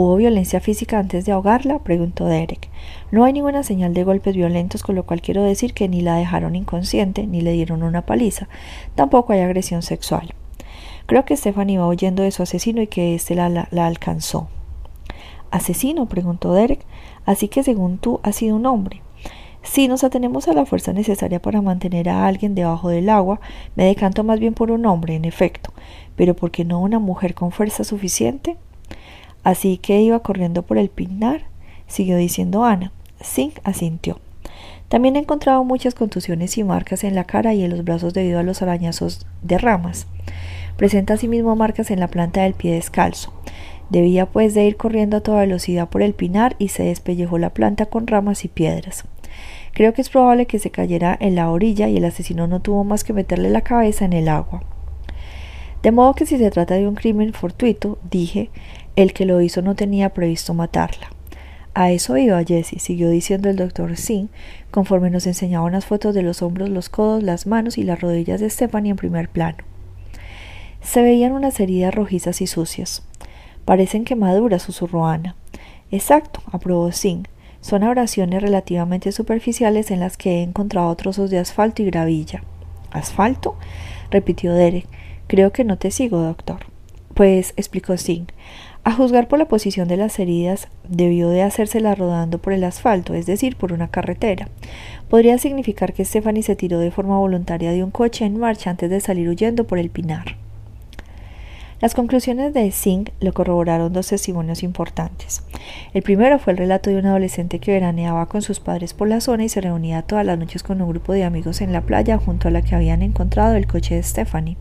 ¿Hubo violencia física antes de ahogarla? preguntó Derek. No hay ninguna señal de golpes violentos, con lo cual quiero decir que ni la dejaron inconsciente, ni le dieron una paliza. Tampoco hay agresión sexual. Creo que Stephanie iba huyendo de su asesino y que éste la, la, alcanzó. ¿Asesino? preguntó Derek. Así que según tú has sido un hombre. Si nos atenemos a la fuerza necesaria para mantener a alguien debajo del agua, me decanto más bien por un hombre, en efecto. Pero ¿por qué no una mujer con fuerza suficiente? Así que iba corriendo por el pinar, siguió diciendo Ana. Singh asintió. También he encontrado muchas contusiones y marcas en la cara y en los brazos debido a los arañazos de ramas. Presenta asimismo marcas en la planta del pie descalzo. Debía pues de ir corriendo a toda velocidad por el pinar y se despellejó la planta con ramas y piedras. Creo que es probable que se cayera en la orilla y el asesino no tuvo más que meterle la cabeza en el agua. De modo que si se trata de un crimen fortuito, dije, el que lo hizo no tenía previsto matarla. A eso iba Jessie, siguió diciendo el doctor Singh, conforme nos enseñaba unas fotos de los hombros, los codos, las manos y las rodillas de Stephanie en primer plano. Se veían unas heridas rojizas y sucias. Parecen quemaduras, susurró Ana. Exacto, aprobó Singh. Son abrasiones relativamente superficiales en las que he encontrado trozos de asfalto y gravilla. ¿Asfalto? repitió Derek. Creo que no te sigo, doctor. Pues, explicó Singh, a juzgar por la posición de las heridas, debió de hacérsela rodando por el asfalto, es decir, por una carretera. Podría significar que Stephanie se tiró de forma voluntaria de un coche en marcha antes de salir huyendo por el pinar. Las conclusiones de Singh lo corroboraron dos testimonios importantes. El primero fue el relato de un adolescente que veraneaba con sus padres por la zona y se reunía todas las noches con un grupo de amigos en la playa junto a la que habían encontrado el coche de Stephanie.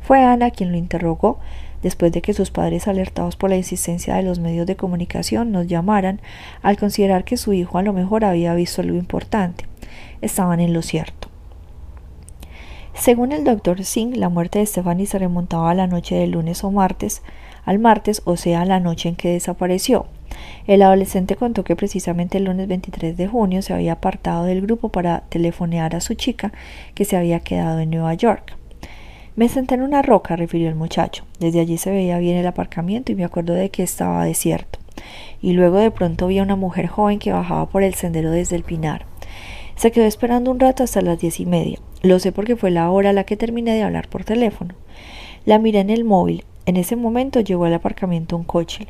Fue Ana quien lo interrogó después de que sus padres, alertados por la insistencia de los medios de comunicación, nos llamaran, al considerar que su hijo a lo mejor había visto algo importante. Estaban en lo cierto. Según el doctor Singh, la muerte de Stephanie se remontaba a la noche del lunes o martes, al martes, o sea, la noche en que desapareció. El adolescente contó que precisamente el lunes 23 de junio se había apartado del grupo para telefonear a su chica que se había quedado en Nueva York. Me senté en una roca, refirió el muchacho. Desde allí se veía bien el aparcamiento y me acuerdo de que estaba desierto. Y luego de pronto vi a una mujer joven que bajaba por el sendero desde el pinar. Se quedó esperando un rato hasta las diez y media. Lo sé porque fue la hora a la que terminé de hablar por teléfono. La miré en el móvil. En ese momento llegó al aparcamiento un coche.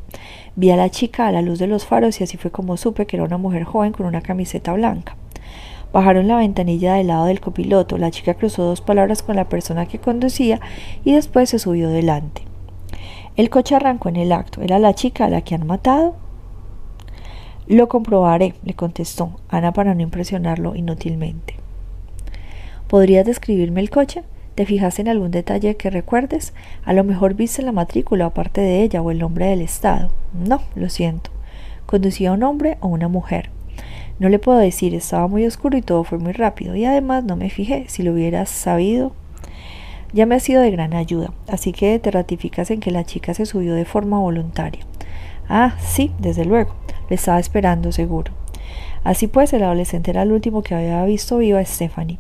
Vi a la chica a la luz de los faros y así fue como supe que era una mujer joven con una camiseta blanca. Bajaron la ventanilla del lado del copiloto. La chica cruzó dos palabras con la persona que conducía y después se subió delante. El coche arrancó en el acto. ¿Era la chica a la que han matado? Lo comprobaré, le contestó Ana para no impresionarlo inútilmente. ¿Podrías describirme el coche? ¿Te fijas en algún detalle que recuerdes? A lo mejor viste la matrícula aparte de ella o el nombre del estado. No, lo siento. ¿Conducía un hombre o una mujer? No le puedo decir, estaba muy oscuro y todo fue muy rápido, y además no me fijé. Si lo hubieras sabido, ya me ha sido de gran ayuda, así que te ratificas en que la chica se subió de forma voluntaria. Ah, sí, desde luego. Le estaba esperando seguro. Así pues, el adolescente era el último que había visto viva a Stephanie.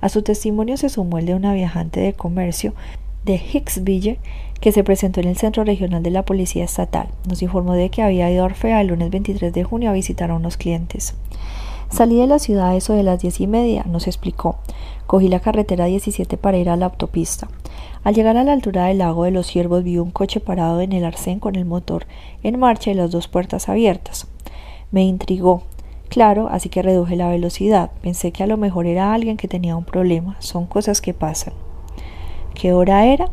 A su testimonio se sumó el de una viajante de comercio de Hicksville que se presentó en el Centro Regional de la Policía Estatal. Nos informó de que había ido a Orfea el lunes 23 de junio a visitar a unos clientes. Salí de la ciudad a eso de las diez y media, nos explicó. Cogí la carretera 17 para ir a la autopista. Al llegar a la altura del lago de los ciervos vi un coche parado en el arcén con el motor en marcha y las dos puertas abiertas. Me intrigó. Claro, así que reduje la velocidad. Pensé que a lo mejor era alguien que tenía un problema. Son cosas que pasan. ¿Qué hora era?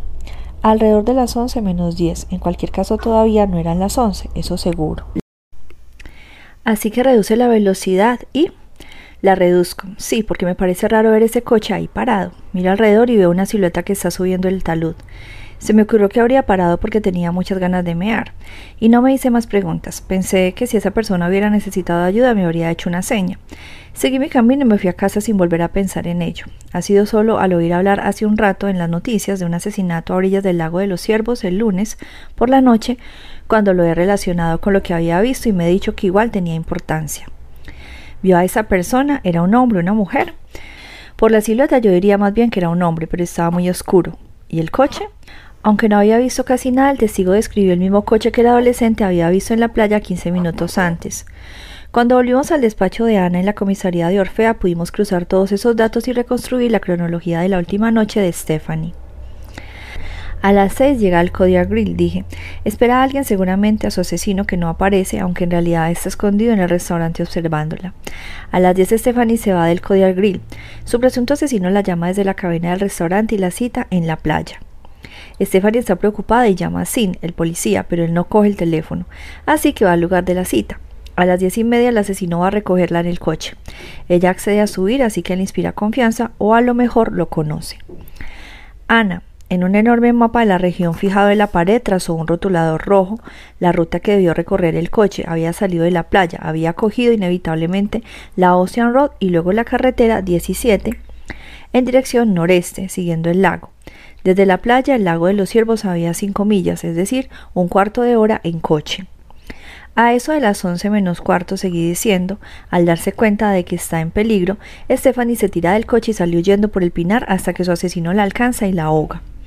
Alrededor de las once menos diez. En cualquier caso todavía no eran las once, eso seguro. Así que reduce la velocidad y la reduzco. Sí, porque me parece raro ver ese coche ahí parado. Miro alrededor y veo una silueta que está subiendo el talud. Se me ocurrió que habría parado porque tenía muchas ganas de mear. Y no me hice más preguntas. Pensé que si esa persona hubiera necesitado ayuda me habría hecho una seña. Seguí mi camino y me fui a casa sin volver a pensar en ello. Ha sido solo al oír hablar hace un rato en las noticias de un asesinato a orillas del lago de los Ciervos el lunes por la noche, cuando lo he relacionado con lo que había visto y me he dicho que igual tenía importancia. Vio a esa persona, era un hombre, una mujer. Por la silueta yo diría más bien que era un hombre, pero estaba muy oscuro. ¿Y el coche? Aunque no había visto casi nada, el testigo describió el mismo coche que el adolescente había visto en la playa 15 minutos antes. Cuando volvimos al despacho de Ana en la comisaría de Orfea, pudimos cruzar todos esos datos y reconstruir la cronología de la última noche de Stephanie. A las seis llega al Kodiak Grill, dije. Espera a alguien seguramente a su asesino que no aparece, aunque en realidad está escondido en el restaurante observándola. A las diez Stephanie se va del Kodiak Grill. Su presunto asesino la llama desde la cabina del restaurante y la cita en la playa. Stephanie está preocupada y llama a Sin, el policía, pero él no coge el teléfono, así que va al lugar de la cita. A las diez y media el asesino va a recogerla en el coche. Ella accede a subir, así que le inspira confianza o a lo mejor lo conoce. Ana, en un enorme mapa de la región fijado en la pared trazó un rotulador rojo la ruta que debió recorrer el coche. Había salido de la playa, había cogido inevitablemente la Ocean Road y luego la carretera 17 en dirección noreste, siguiendo el lago. Desde la playa, el lago de los Ciervos había cinco millas, es decir, un cuarto de hora en coche. A eso de las once menos cuarto seguí diciendo, al darse cuenta de que está en peligro, Stephanie se tira del coche y salió huyendo por el pinar hasta que su asesino la alcanza y la ahoga.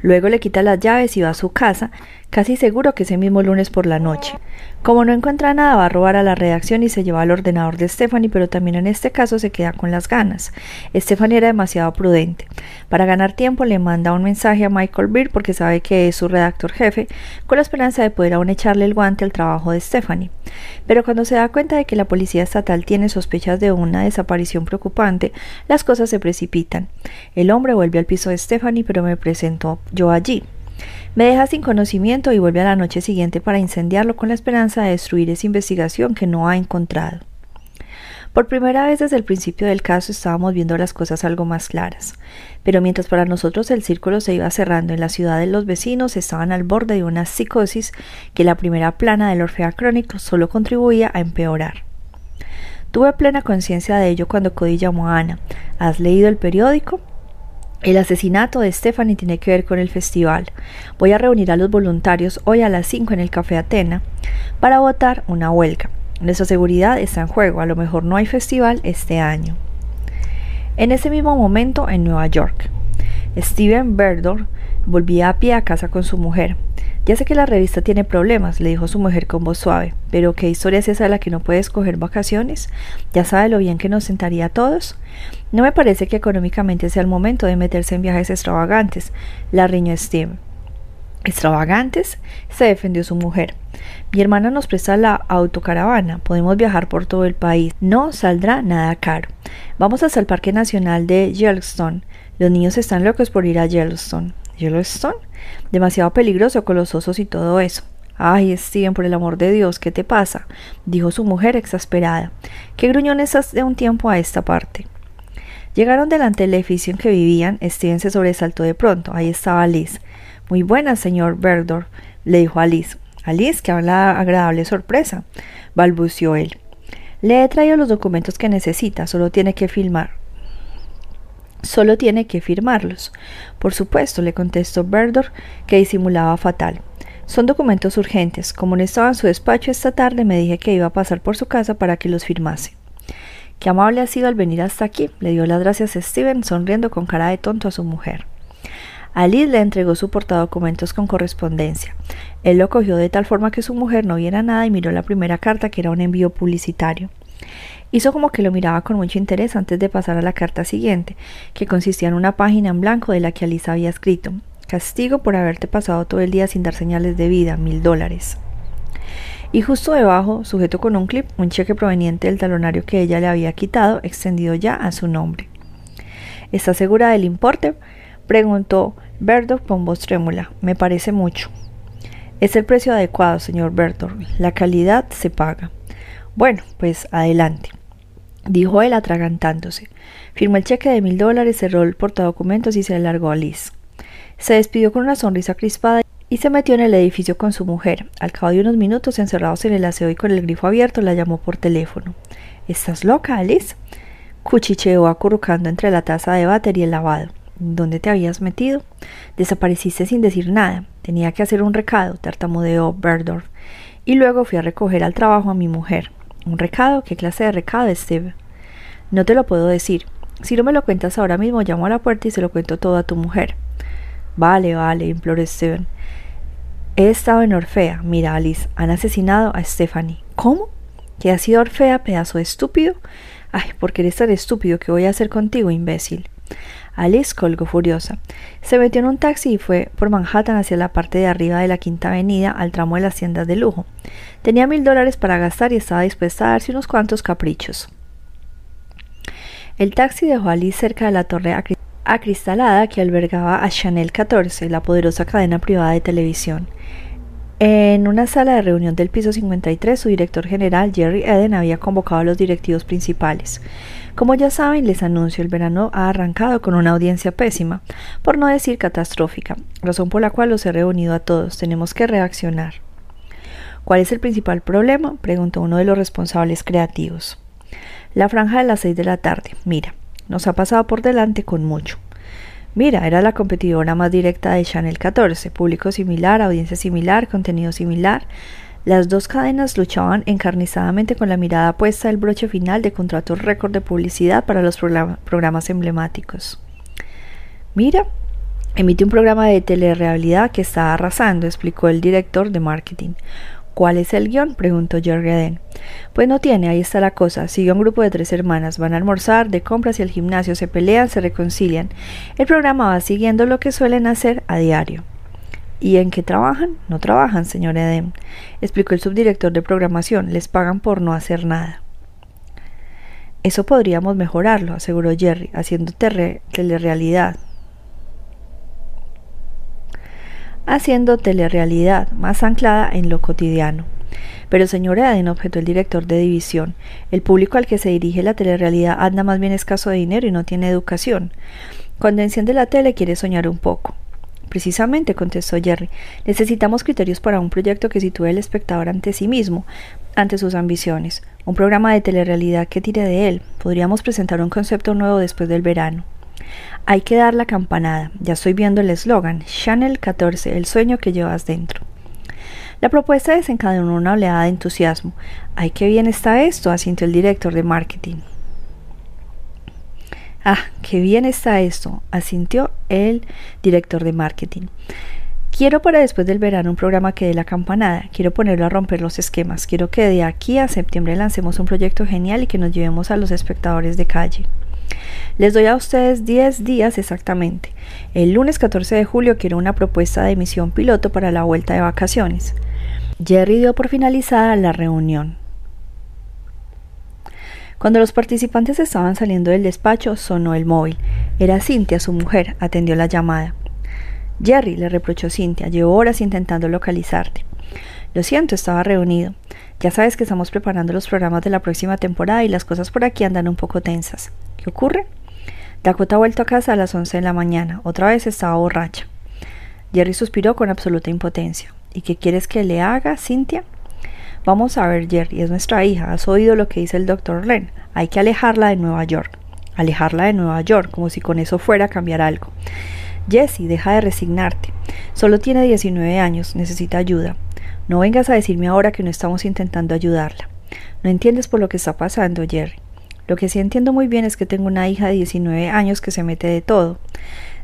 Luego le quita las llaves y va a su casa, casi seguro que ese mismo lunes por la noche. Como no encuentra nada, va a robar a la redacción y se lleva al ordenador de Stephanie, pero también en este caso se queda con las ganas. Stephanie era demasiado prudente. Para ganar tiempo le manda un mensaje a Michael Beer porque sabe que es su redactor jefe, con la esperanza de poder aún echarle el guante al trabajo de Stephanie. Pero cuando se da cuenta de que la policía estatal tiene sospechas de una desaparición preocupante, las cosas se precipitan. El hombre vuelve al piso de Stephanie, pero me presentó yo allí. Me deja sin conocimiento y vuelve a la noche siguiente para incendiarlo con la esperanza de destruir esa investigación que no ha encontrado. Por primera vez desde el principio del caso estábamos viendo las cosas algo más claras, pero mientras para nosotros el círculo se iba cerrando en la ciudad de los vecinos estaban al borde de una psicosis que la primera plana del Orfea Crónico solo contribuía a empeorar. Tuve plena conciencia de ello cuando Cody llamó a Ana. ¿Has leído el periódico? El asesinato de Stephanie tiene que ver con el festival. Voy a reunir a los voluntarios hoy a las 5 en el Café Atena para votar una huelga. Nuestra seguridad está en juego, a lo mejor no hay festival este año. En ese mismo momento, en Nueva York, Steven Berdor volvía a pie a casa con su mujer. Ya sé que la revista tiene problemas, le dijo su mujer con voz suave, pero ¿qué historia es esa de la que no puede escoger vacaciones? ¿Ya sabe lo bien que nos sentaría a todos? No me parece que económicamente sea el momento de meterse en viajes extravagantes, la riñó Steve. ¿Extravagantes? se defendió su mujer. Mi hermana nos presta la autocaravana, podemos viajar por todo el país, no saldrá nada caro. Vamos hasta el Parque Nacional de Yellowstone. Los niños están locos por ir a Yellowstone. ¿Yellowstone? Demasiado peligroso con los osos y todo eso. Ay, Steven, por el amor de Dios, ¿qué te pasa? dijo su mujer exasperada. ¿Qué gruñón estás de un tiempo a esta parte? Llegaron delante del edificio en que vivían. Steven se sobresaltó de pronto. Ahí estaba Liz. Muy buena, señor Berdor, le dijo a Liz. Alice, que habla agradable sorpresa, balbució él. Le he traído los documentos que necesita, solo tiene que filmar. Solo tiene que firmarlos. Por supuesto, le contestó Berdor, que disimulaba fatal. Son documentos urgentes. Como no estaba en su despacho esta tarde, me dije que iba a pasar por su casa para que los firmase. Qué amable ha sido al venir hasta aquí, le dio las gracias a Steven, sonriendo con cara de tonto a su mujer. Alice le entregó su portadocumentos con correspondencia. Él lo cogió de tal forma que su mujer no viera nada y miró la primera carta que era un envío publicitario. Hizo como que lo miraba con mucho interés antes de pasar a la carta siguiente, que consistía en una página en blanco de la que Alice había escrito Castigo por haberte pasado todo el día sin dar señales de vida, mil dólares. Y justo debajo, sujeto con un clip, un cheque proveniente del talonario que ella le había quitado, extendido ya a su nombre. ¿Está segura del importe? preguntó Berdock con voz trémula. Me parece mucho. Es el precio adecuado, señor Berdock. La calidad se paga. Bueno, pues adelante dijo él atragantándose. Firmó el cheque de mil dólares, cerró el portadocumentos y se largó a Liz. Se despidió con una sonrisa crispada y se metió en el edificio con su mujer. Al cabo de unos minutos, encerrados en el aseo y con el grifo abierto, la llamó por teléfono. ¿Estás loca, Alice? Cuchicheó acurrucando entre la taza de váter y el lavado. ¿Dónde te habías metido? Desapareciste sin decir nada. Tenía que hacer un recado, tartamudeó Berdorf. Y luego fui a recoger al trabajo a mi mujer. ¿Un recado? ¿Qué clase de recado, Steve? No te lo puedo decir. Si no me lo cuentas ahora mismo, llamo a la puerta y se lo cuento todo a tu mujer. Vale, vale, imploró Steven. He estado en Orfea. Mira, Alice, han asesinado a Stephanie. ¿Cómo? ¿Que ha sido Orfea, pedazo de estúpido? Ay, porque eres tan estúpido que voy a hacer contigo, imbécil. Alice colgó furiosa. Se metió en un taxi y fue por Manhattan hacia la parte de arriba de la Quinta Avenida al tramo de las tiendas de lujo. Tenía mil dólares para gastar y estaba dispuesta a darse unos cuantos caprichos. El taxi dejó a Alice cerca de la torre acristalada que albergaba a Chanel 14, la poderosa cadena privada de televisión. En una sala de reunión del piso 53, su director general, Jerry Eden, había convocado a los directivos principales. Como ya saben, les anuncio, el verano ha arrancado con una audiencia pésima, por no decir catastrófica, razón por la cual los he reunido a todos. Tenemos que reaccionar. ¿Cuál es el principal problema? preguntó uno de los responsables creativos. La franja de las seis de la tarde. Mira, nos ha pasado por delante con mucho. Mira, era la competidora más directa de Channel 14, público similar, audiencia similar, contenido similar, las dos cadenas luchaban encarnizadamente con la mirada puesta el broche final de contratos récord de publicidad para los programas emblemáticos. Mira, emite un programa de telerrealidad que está arrasando, explicó el director de marketing. ¿Cuál es el guion? preguntó Jerry Aden. Pues no tiene, ahí está la cosa. Sigue un grupo de tres hermanas, van a almorzar, de compras y al gimnasio, se pelean, se reconcilian. El programa va siguiendo lo que suelen hacer a diario. ¿Y en qué trabajan? No trabajan, señor Edem, explicó el subdirector de programación. Les pagan por no hacer nada. Eso podríamos mejorarlo, aseguró Jerry, haciendo telerealidad. Haciendo telerealidad más anclada en lo cotidiano. Pero señor Eden, objetó el director de división, el público al que se dirige la telerealidad anda más bien escaso de dinero y no tiene educación. Cuando enciende la tele quiere soñar un poco. Precisamente, contestó Jerry, necesitamos criterios para un proyecto que sitúe al espectador ante sí mismo, ante sus ambiciones, un programa de telerrealidad que tire de él. Podríamos presentar un concepto nuevo después del verano. Hay que dar la campanada. Ya estoy viendo el eslogan. Chanel 14, el sueño que llevas dentro. La propuesta desencadenó una oleada de entusiasmo. ¡Ay, qué bien está esto! asintió el director de marketing. Ah, qué bien está esto, asintió el director de marketing. Quiero para después del verano un programa que dé la campanada. Quiero ponerlo a romper los esquemas. Quiero que de aquí a septiembre lancemos un proyecto genial y que nos llevemos a los espectadores de calle. Les doy a ustedes 10 días exactamente. El lunes 14 de julio quiero una propuesta de emisión piloto para la vuelta de vacaciones. Jerry dio por finalizada la reunión. Cuando los participantes estaban saliendo del despacho, sonó el móvil. Era Cintia, su mujer, atendió la llamada. Jerry, le reprochó Cintia, llevo horas intentando localizarte. Lo siento, estaba reunido. Ya sabes que estamos preparando los programas de la próxima temporada y las cosas por aquí andan un poco tensas. ¿Qué ocurre? Dakota ha vuelto a casa a las once de la mañana. Otra vez estaba borracha. Jerry suspiró con absoluta impotencia. ¿Y qué quieres que le haga, Cintia? Vamos a ver, Jerry, es nuestra hija. ¿Has oído lo que dice el doctor Len? Hay que alejarla de Nueva York. Alejarla de Nueva York, como si con eso fuera a cambiar algo. Jessie, deja de resignarte. Solo tiene 19 años, necesita ayuda. No vengas a decirme ahora que no estamos intentando ayudarla. No entiendes por lo que está pasando, Jerry. Lo que sí entiendo muy bien es que tengo una hija de 19 años que se mete de todo.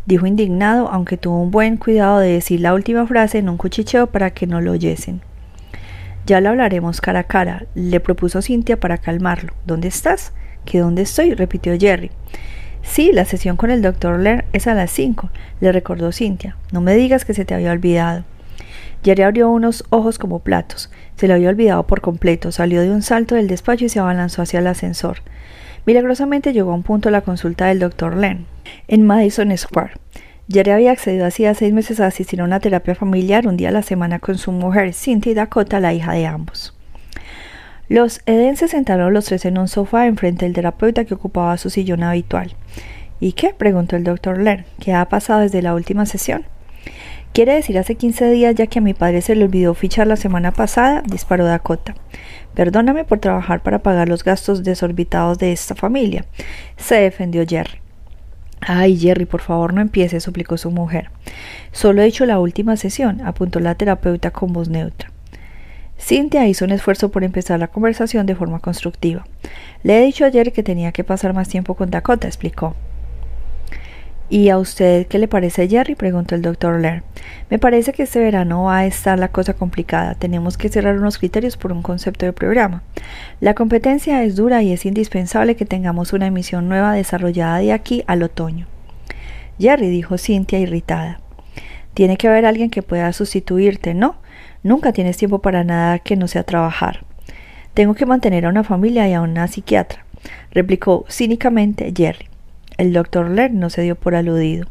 Dijo indignado, aunque tuvo un buen cuidado de decir la última frase en un cuchicheo para que no lo oyesen. Ya lo hablaremos cara a cara, le propuso Cintia para calmarlo. ¿Dónde estás? ¿Que dónde estoy? repitió Jerry. Sí, la sesión con el doctor Ler es a las cinco, le recordó Cintia. No me digas que se te había olvidado. Jerry abrió unos ojos como platos. Se le había olvidado por completo. Salió de un salto del despacho y se abalanzó hacia el ascensor. Milagrosamente llegó a un punto la consulta del doctor Len, en Madison Square. Jerry había accedido hacía seis meses a asistir a una terapia familiar un día a la semana con su mujer, Cynthia y Dakota, la hija de ambos. Los Eden se sentaron los tres en un sofá enfrente del terapeuta que ocupaba su sillón habitual. ¿Y qué? preguntó el doctor Ler. ¿Qué ha pasado desde la última sesión? Quiere decir hace 15 días ya que a mi padre se le olvidó fichar la semana pasada, disparó Dakota. Perdóname por trabajar para pagar los gastos desorbitados de esta familia, se defendió Jerry. Ay, Jerry, por favor no empiece, suplicó su mujer. Solo he hecho la última sesión, apuntó la terapeuta con voz neutra. Cynthia hizo un esfuerzo por empezar la conversación de forma constructiva. Le he dicho ayer que tenía que pasar más tiempo con Dakota, explicó. ¿Y a usted qué le parece, Jerry? preguntó el doctor Lair. Me parece que este verano va a estar la cosa complicada. Tenemos que cerrar unos criterios por un concepto de programa. La competencia es dura y es indispensable que tengamos una emisión nueva desarrollada de aquí al otoño. Jerry, dijo Cynthia irritada. Tiene que haber alguien que pueda sustituirte, ¿no? Nunca tienes tiempo para nada que no sea trabajar. Tengo que mantener a una familia y a una psiquiatra, replicó cínicamente Jerry. El doctor Ler no se dio por aludido.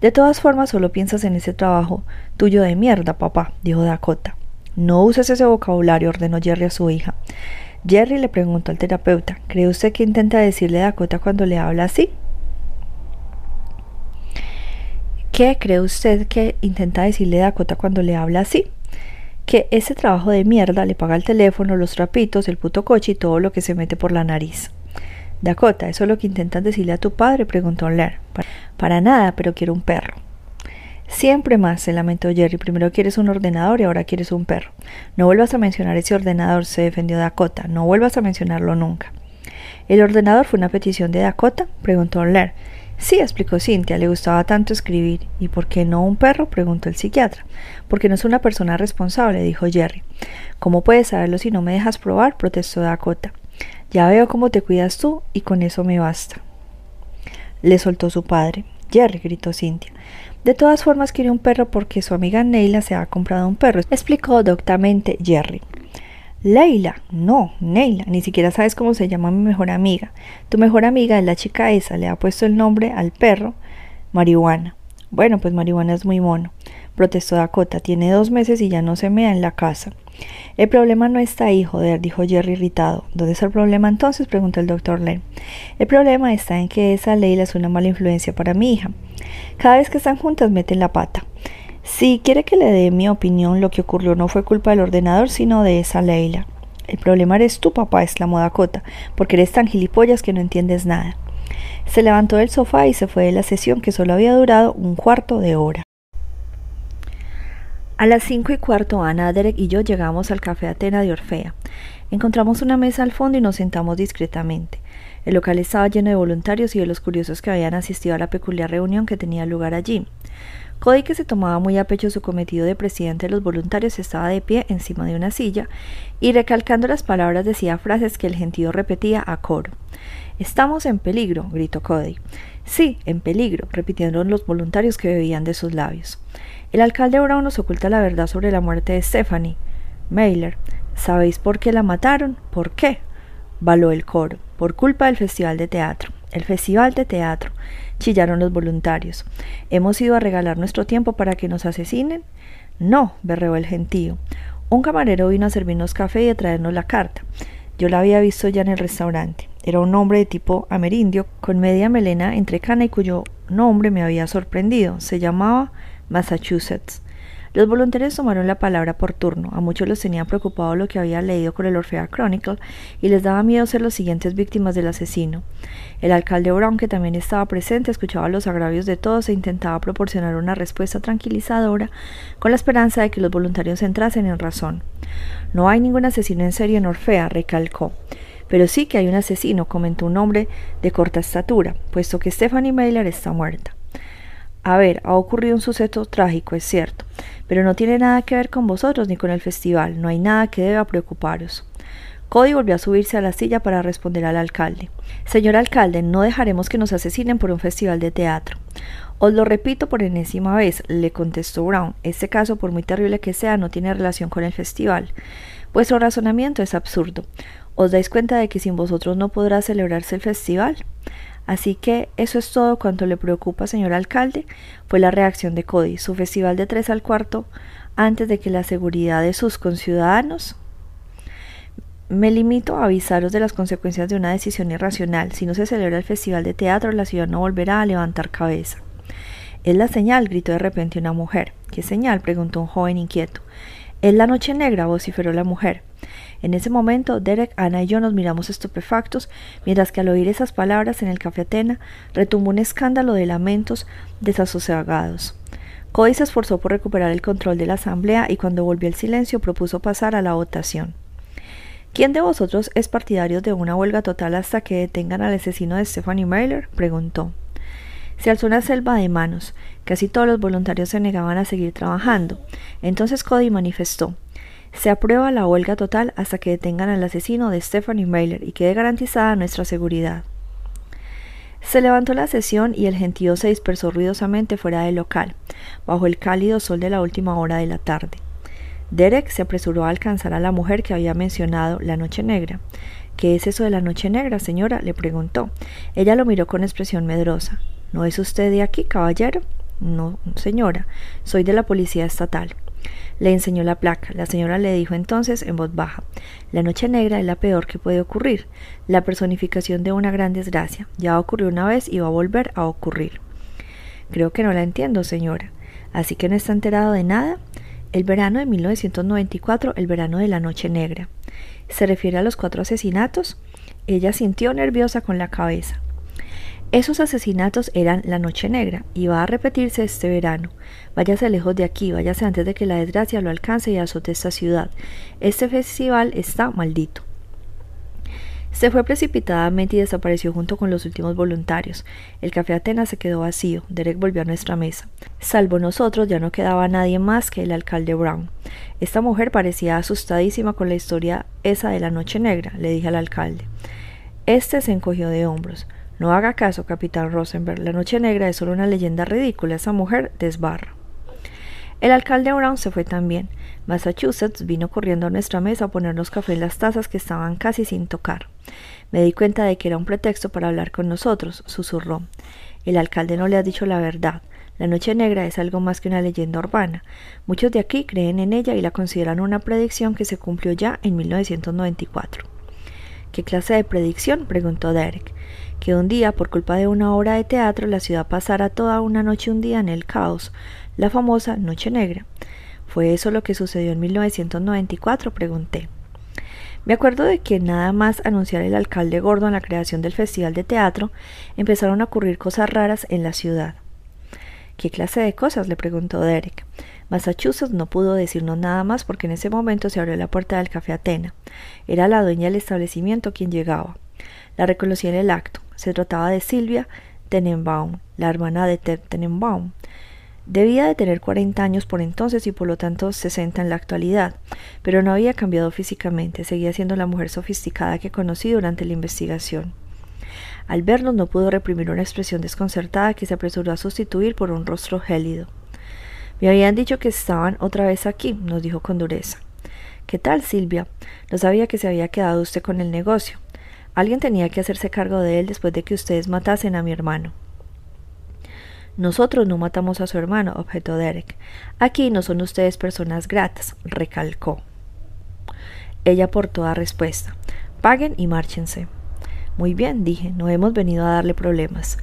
De todas formas, solo piensas en ese trabajo tuyo de mierda, papá, dijo Dakota. No uses ese vocabulario, ordenó Jerry a su hija. Jerry le preguntó al terapeuta, ¿cree usted que intenta decirle Dakota cuando le habla así? ¿Qué cree usted que intenta decirle Dakota cuando le habla así? Que ese trabajo de mierda le paga el teléfono, los trapitos, el puto coche y todo lo que se mete por la nariz. Dakota, ¿eso es lo que intentas decirle a tu padre? preguntó Ler. Para nada, pero quiero un perro. Siempre más, se lamentó Jerry. Primero quieres un ordenador y ahora quieres un perro. No vuelvas a mencionar ese ordenador, se defendió Dakota. No vuelvas a mencionarlo nunca. ¿El ordenador fue una petición de Dakota? preguntó Ler. Sí, explicó Cynthia, le gustaba tanto escribir. ¿Y por qué no un perro? preguntó el psiquiatra. Porque no es una persona responsable, dijo Jerry. ¿Cómo puedes saberlo si no me dejas probar? protestó Dakota. Ya veo cómo te cuidas tú y con eso me basta. Le soltó su padre. Jerry, gritó Cintia. De todas formas quiere un perro porque su amiga Neila se ha comprado un perro, explicó doctamente Jerry. Leila, no, Neila, ni siquiera sabes cómo se llama mi mejor amiga. Tu mejor amiga es la chica esa, le ha puesto el nombre al perro marihuana. Bueno, pues marihuana es muy mono, protestó Dakota. Tiene dos meses y ya no se mea en la casa. El problema no está ahí, joder, dijo Jerry irritado. ¿Dónde está el problema entonces? preguntó el doctor Len. El problema está en que esa Leila es una mala influencia para mi hija. Cada vez que están juntas meten la pata. Si quiere que le dé mi opinión, lo que ocurrió no fue culpa del ordenador, sino de esa Leila. El problema eres tú, papá, exclamó Dakota, porque eres tan gilipollas que no entiendes nada. Se levantó del sofá y se fue de la sesión que solo había durado un cuarto de hora. A las cinco y cuarto, Ana, Derek y yo llegamos al café Atena de Orfea. Encontramos una mesa al fondo y nos sentamos discretamente. El local estaba lleno de voluntarios y de los curiosos que habían asistido a la peculiar reunión que tenía lugar allí. Cody, que se tomaba muy a pecho su cometido de presidente de los voluntarios, estaba de pie encima de una silla y recalcando las palabras decía frases que el gentío repetía a coro. Estamos en peligro, gritó Cody. Sí, en peligro, repitieron los voluntarios que bebían de sus labios. El alcalde Brown nos oculta la verdad sobre la muerte de Stephanie. Mailer, ¿sabéis por qué la mataron? ¿Por qué? Baló el coro. Por culpa del festival de teatro. El festival de teatro chillaron los voluntarios. ¿Hemos ido a regalar nuestro tiempo para que nos asesinen? No, berreó el gentío. Un camarero vino a servirnos café y a traernos la carta. Yo la había visto ya en el restaurante. Era un hombre de tipo amerindio, con media melena entre cana y cuyo nombre me había sorprendido. Se llamaba Massachusetts. Los voluntarios tomaron la palabra por turno. A muchos los tenía preocupado lo que había leído con el Orfea Chronicle y les daba miedo ser los siguientes víctimas del asesino. El alcalde Brown, que también estaba presente, escuchaba los agravios de todos e intentaba proporcionar una respuesta tranquilizadora con la esperanza de que los voluntarios entrasen en razón. No hay ningún asesino en serio en Orfea, recalcó. Pero sí que hay un asesino, comentó un hombre de corta estatura, puesto que Stephanie Mailer está muerta. A ver, ha ocurrido un suceso trágico, es cierto, pero no tiene nada que ver con vosotros ni con el festival, no hay nada que deba preocuparos. Cody volvió a subirse a la silla para responder al alcalde. Señor alcalde, no dejaremos que nos asesinen por un festival de teatro. Os lo repito por enésima vez, le contestó Brown. Este caso, por muy terrible que sea, no tiene relación con el festival. Vuestro razonamiento es absurdo. ¿Os dais cuenta de que sin vosotros no podrá celebrarse el festival? Así que eso es todo cuanto le preocupa, señor alcalde, fue la reacción de Cody. Su festival de tres al cuarto antes de que la seguridad de sus conciudadanos. Me limito a avisaros de las consecuencias de una decisión irracional. Si no se celebra el festival de teatro, la ciudad no volverá a levantar cabeza. Es la señal, gritó de repente una mujer. ¿Qué señal? preguntó un joven inquieto. Es la noche negra, vociferó la mujer. En ese momento, Derek, Ana y yo nos miramos estupefactos, mientras que al oír esas palabras en el café Atena retumbó un escándalo de lamentos desasosagados. Cody se esforzó por recuperar el control de la asamblea y cuando volvió el silencio propuso pasar a la votación. ¿Quién de vosotros es partidario de una huelga total hasta que detengan al asesino de Stephanie Mailer? preguntó. Se alzó una selva de manos. Casi todos los voluntarios se negaban a seguir trabajando. Entonces Cody manifestó se aprueba la huelga total hasta que detengan al asesino de Stephanie Mailer y quede garantizada nuestra seguridad. Se levantó la sesión y el gentío se dispersó ruidosamente fuera del local, bajo el cálido sol de la última hora de la tarde. Derek se apresuró a alcanzar a la mujer que había mencionado la noche negra. ¿Qué es eso de la noche negra, señora? le preguntó. Ella lo miró con expresión medrosa. ¿No es usted de aquí, caballero? No, señora, soy de la policía estatal. Le enseñó la placa. La señora le dijo entonces en voz baja La noche negra es la peor que puede ocurrir, la personificación de una gran desgracia. Ya ocurrió una vez y va a volver a ocurrir. Creo que no la entiendo, señora. ¿Así que no está enterado de nada? El verano de 1994, el verano de la noche negra. ¿Se refiere a los cuatro asesinatos? Ella sintió nerviosa con la cabeza. Esos asesinatos eran la noche negra y va a repetirse este verano. Váyase lejos de aquí, váyase antes de que la desgracia lo alcance y azote esta ciudad. Este festival está maldito. Se fue precipitadamente y desapareció junto con los últimos voluntarios. El café Atenas se quedó vacío. Derek volvió a nuestra mesa. Salvo nosotros, ya no quedaba nadie más que el alcalde Brown. Esta mujer parecía asustadísima con la historia esa de la noche negra, le dije al alcalde. Este se encogió de hombros. No haga caso, capitán Rosenberg. La noche negra es solo una leyenda ridícula. Esa mujer desbarra. El alcalde Brown se fue también. Massachusetts vino corriendo a nuestra mesa a ponernos café en las tazas que estaban casi sin tocar. Me di cuenta de que era un pretexto para hablar con nosotros, susurró. El alcalde no le ha dicho la verdad. La Noche Negra es algo más que una leyenda urbana. Muchos de aquí creen en ella y la consideran una predicción que se cumplió ya en 1994. ¿Qué clase de predicción? preguntó Derek que un día, por culpa de una obra de teatro, la ciudad pasara toda una noche un día en el caos, la famosa Noche Negra. ¿Fue eso lo que sucedió en 1994? pregunté. Me acuerdo de que nada más anunciar el alcalde Gordon la creación del festival de teatro, empezaron a ocurrir cosas raras en la ciudad. ¿Qué clase de cosas? le preguntó Derek. Massachusetts no pudo decirnos nada más porque en ese momento se abrió la puerta del café Atena. Era la dueña del establecimiento quien llegaba. La reconocí en el acto. Se trataba de Silvia Tenenbaum, la hermana de Ted Tenenbaum. Debía de tener 40 años por entonces y por lo tanto 60 en la actualidad, pero no había cambiado físicamente, seguía siendo la mujer sofisticada que conocí durante la investigación. Al vernos no pudo reprimir una expresión desconcertada que se apresuró a sustituir por un rostro gélido. Me habían dicho que estaban otra vez aquí, nos dijo con dureza. ¿Qué tal, Silvia? No sabía que se había quedado usted con el negocio. Alguien tenía que hacerse cargo de él después de que ustedes matasen a mi hermano. Nosotros no matamos a su hermano, objetó Derek. Aquí no son ustedes personas gratas, recalcó. Ella por toda respuesta. Paguen y márchense. Muy bien, dije, no hemos venido a darle problemas.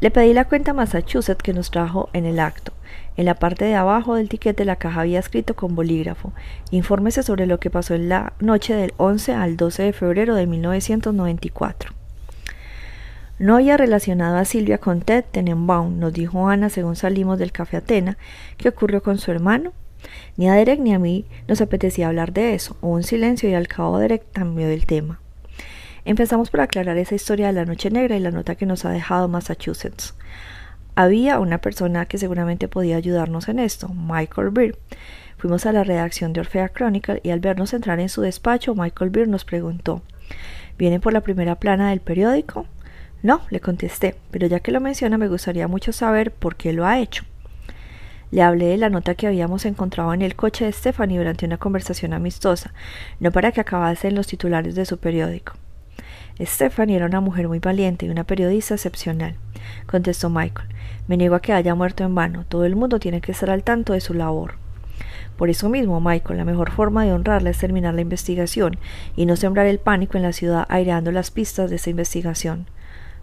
Le pedí la cuenta a Massachusetts que nos trajo en el acto. En la parte de abajo del tiquete la caja había escrito con bolígrafo. Infórmese sobre lo que pasó en la noche del 11 al 12 de febrero de 1994. No había relacionado a Silvia con Ted Tenenbaum, nos dijo Ana según salimos del café Atena. ¿Qué ocurrió con su hermano? Ni a Derek ni a mí nos apetecía hablar de eso. Hubo un silencio y al cabo Derek cambió del tema. Empezamos por aclarar esa historia de la noche negra y la nota que nos ha dejado Massachusetts. Había una persona que seguramente podía ayudarnos en esto, Michael Beer. Fuimos a la redacción de Orfea Chronicle y al vernos entrar en su despacho, Michael Beer nos preguntó ¿Viene por la primera plana del periódico? No, le contesté, pero ya que lo menciona me gustaría mucho saber por qué lo ha hecho. Le hablé de la nota que habíamos encontrado en el coche de Stephanie durante una conversación amistosa, no para que acabase en los titulares de su periódico. Stephanie era una mujer muy valiente y una periodista excepcional, contestó Michael. Me niego a que haya muerto en vano. Todo el mundo tiene que estar al tanto de su labor. Por eso mismo, Michael, la mejor forma de honrarla es terminar la investigación y no sembrar el pánico en la ciudad aireando las pistas de esa investigación.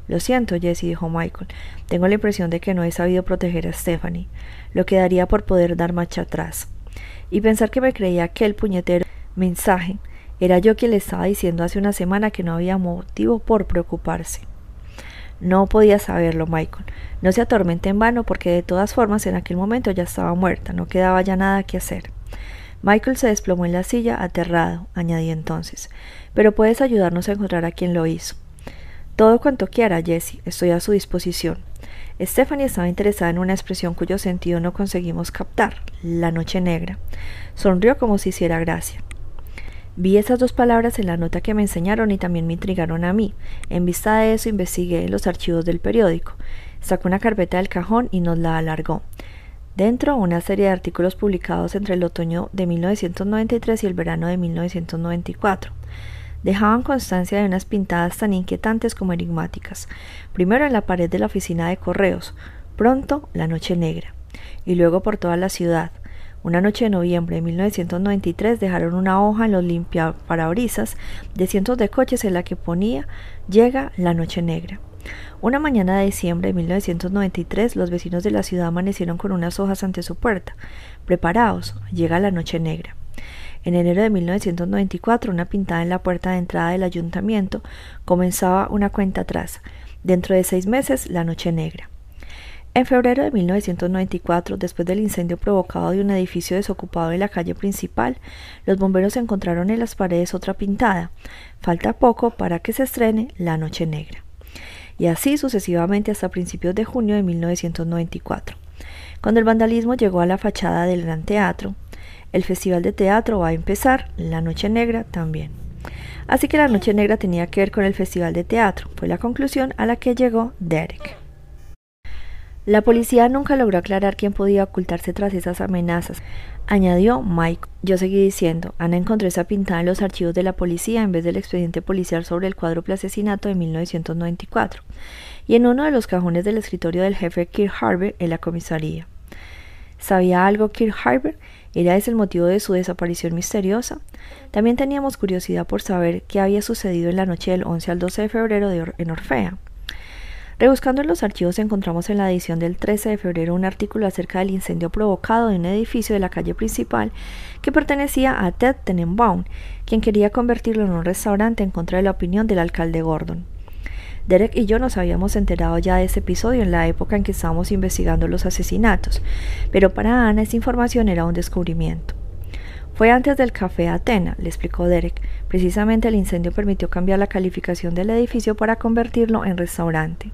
Lo siento, Jesse, dijo Michael. Tengo la impresión de que no he sabido proteger a Stephanie. Lo que daría por poder dar marcha atrás. Y pensar que me creía aquel puñetero mensaje. Era yo quien le estaba diciendo hace una semana que no había motivo por preocuparse. No podía saberlo, Michael. No se atormente en vano porque de todas formas en aquel momento ya estaba muerta, no quedaba ya nada que hacer. Michael se desplomó en la silla, aterrado, añadí entonces. Pero puedes ayudarnos a encontrar a quien lo hizo. Todo cuanto quiera, Jessie, estoy a su disposición. Stephanie estaba interesada en una expresión cuyo sentido no conseguimos captar, la noche negra. Sonrió como si hiciera gracia. Vi esas dos palabras en la nota que me enseñaron y también me intrigaron a mí. En vista de eso investigué los archivos del periódico. Sacó una carpeta del cajón y nos la alargó. Dentro una serie de artículos publicados entre el otoño de 1993 y el verano de 1994 dejaban constancia de unas pintadas tan inquietantes como enigmáticas. Primero en la pared de la oficina de correos, pronto la noche negra, y luego por toda la ciudad. Una noche de noviembre de 1993 dejaron una hoja en los limpiaparabrisas de cientos de coches en la que ponía Llega la noche negra. Una mañana de diciembre de 1993 los vecinos de la ciudad amanecieron con unas hojas ante su puerta. Preparaos, llega la noche negra. En enero de 1994, una pintada en la puerta de entrada del ayuntamiento comenzaba una cuenta atrás. Dentro de seis meses, la noche negra. En febrero de 1994, después del incendio provocado de un edificio desocupado en la calle principal, los bomberos encontraron en las paredes otra pintada. Falta poco para que se estrene La Noche Negra. Y así sucesivamente hasta principios de junio de 1994. Cuando el vandalismo llegó a la fachada del Gran Teatro, el Festival de Teatro va a empezar, la Noche Negra también. Así que la Noche Negra tenía que ver con el Festival de Teatro, fue la conclusión a la que llegó Derek. La policía nunca logró aclarar quién podía ocultarse tras esas amenazas, añadió Mike. Yo seguí diciendo, Ana encontró esa pintada en los archivos de la policía en vez del expediente policial sobre el cuádruple asesinato de 1994, y en uno de los cajones del escritorio del jefe Kirk Harber en la comisaría. ¿Sabía algo Kirk Harber? ¿Era ese el motivo de su desaparición misteriosa? También teníamos curiosidad por saber qué había sucedido en la noche del 11 al 12 de febrero en Orfea. Rebuscando en los archivos encontramos en la edición del 13 de febrero un artículo acerca del incendio provocado en un edificio de la calle principal que pertenecía a Ted Tenenbaum, quien quería convertirlo en un restaurante en contra de la opinión del alcalde Gordon. Derek y yo nos habíamos enterado ya de ese episodio en la época en que estábamos investigando los asesinatos, pero para Ana esa información era un descubrimiento. Fue antes del café Atena, le explicó Derek. Precisamente el incendio permitió cambiar la calificación del edificio para convertirlo en restaurante.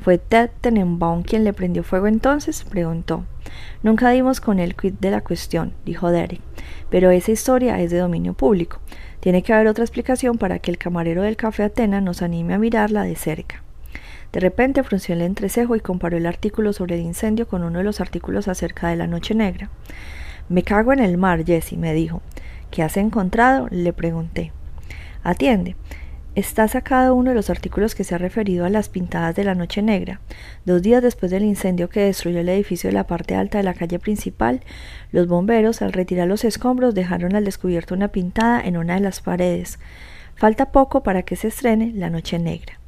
¿Fue Ted Tenenbaum quien le prendió fuego entonces? preguntó. Nunca dimos con el quid de la cuestión, dijo Derek, pero esa historia es de dominio público. Tiene que haber otra explicación para que el camarero del café Atena nos anime a mirarla de cerca. De repente frunció el entrecejo y comparó el artículo sobre el incendio con uno de los artículos acerca de la noche negra. Me cago en el mar, Jessie, me dijo. ¿Qué has encontrado? le pregunté. Atiende. Está sacado uno de los artículos que se ha referido a las pintadas de la Noche Negra. Dos días después del incendio que destruyó el edificio de la parte alta de la calle principal, los bomberos, al retirar los escombros, dejaron al descubierto una pintada en una de las paredes. Falta poco para que se estrene la Noche Negra.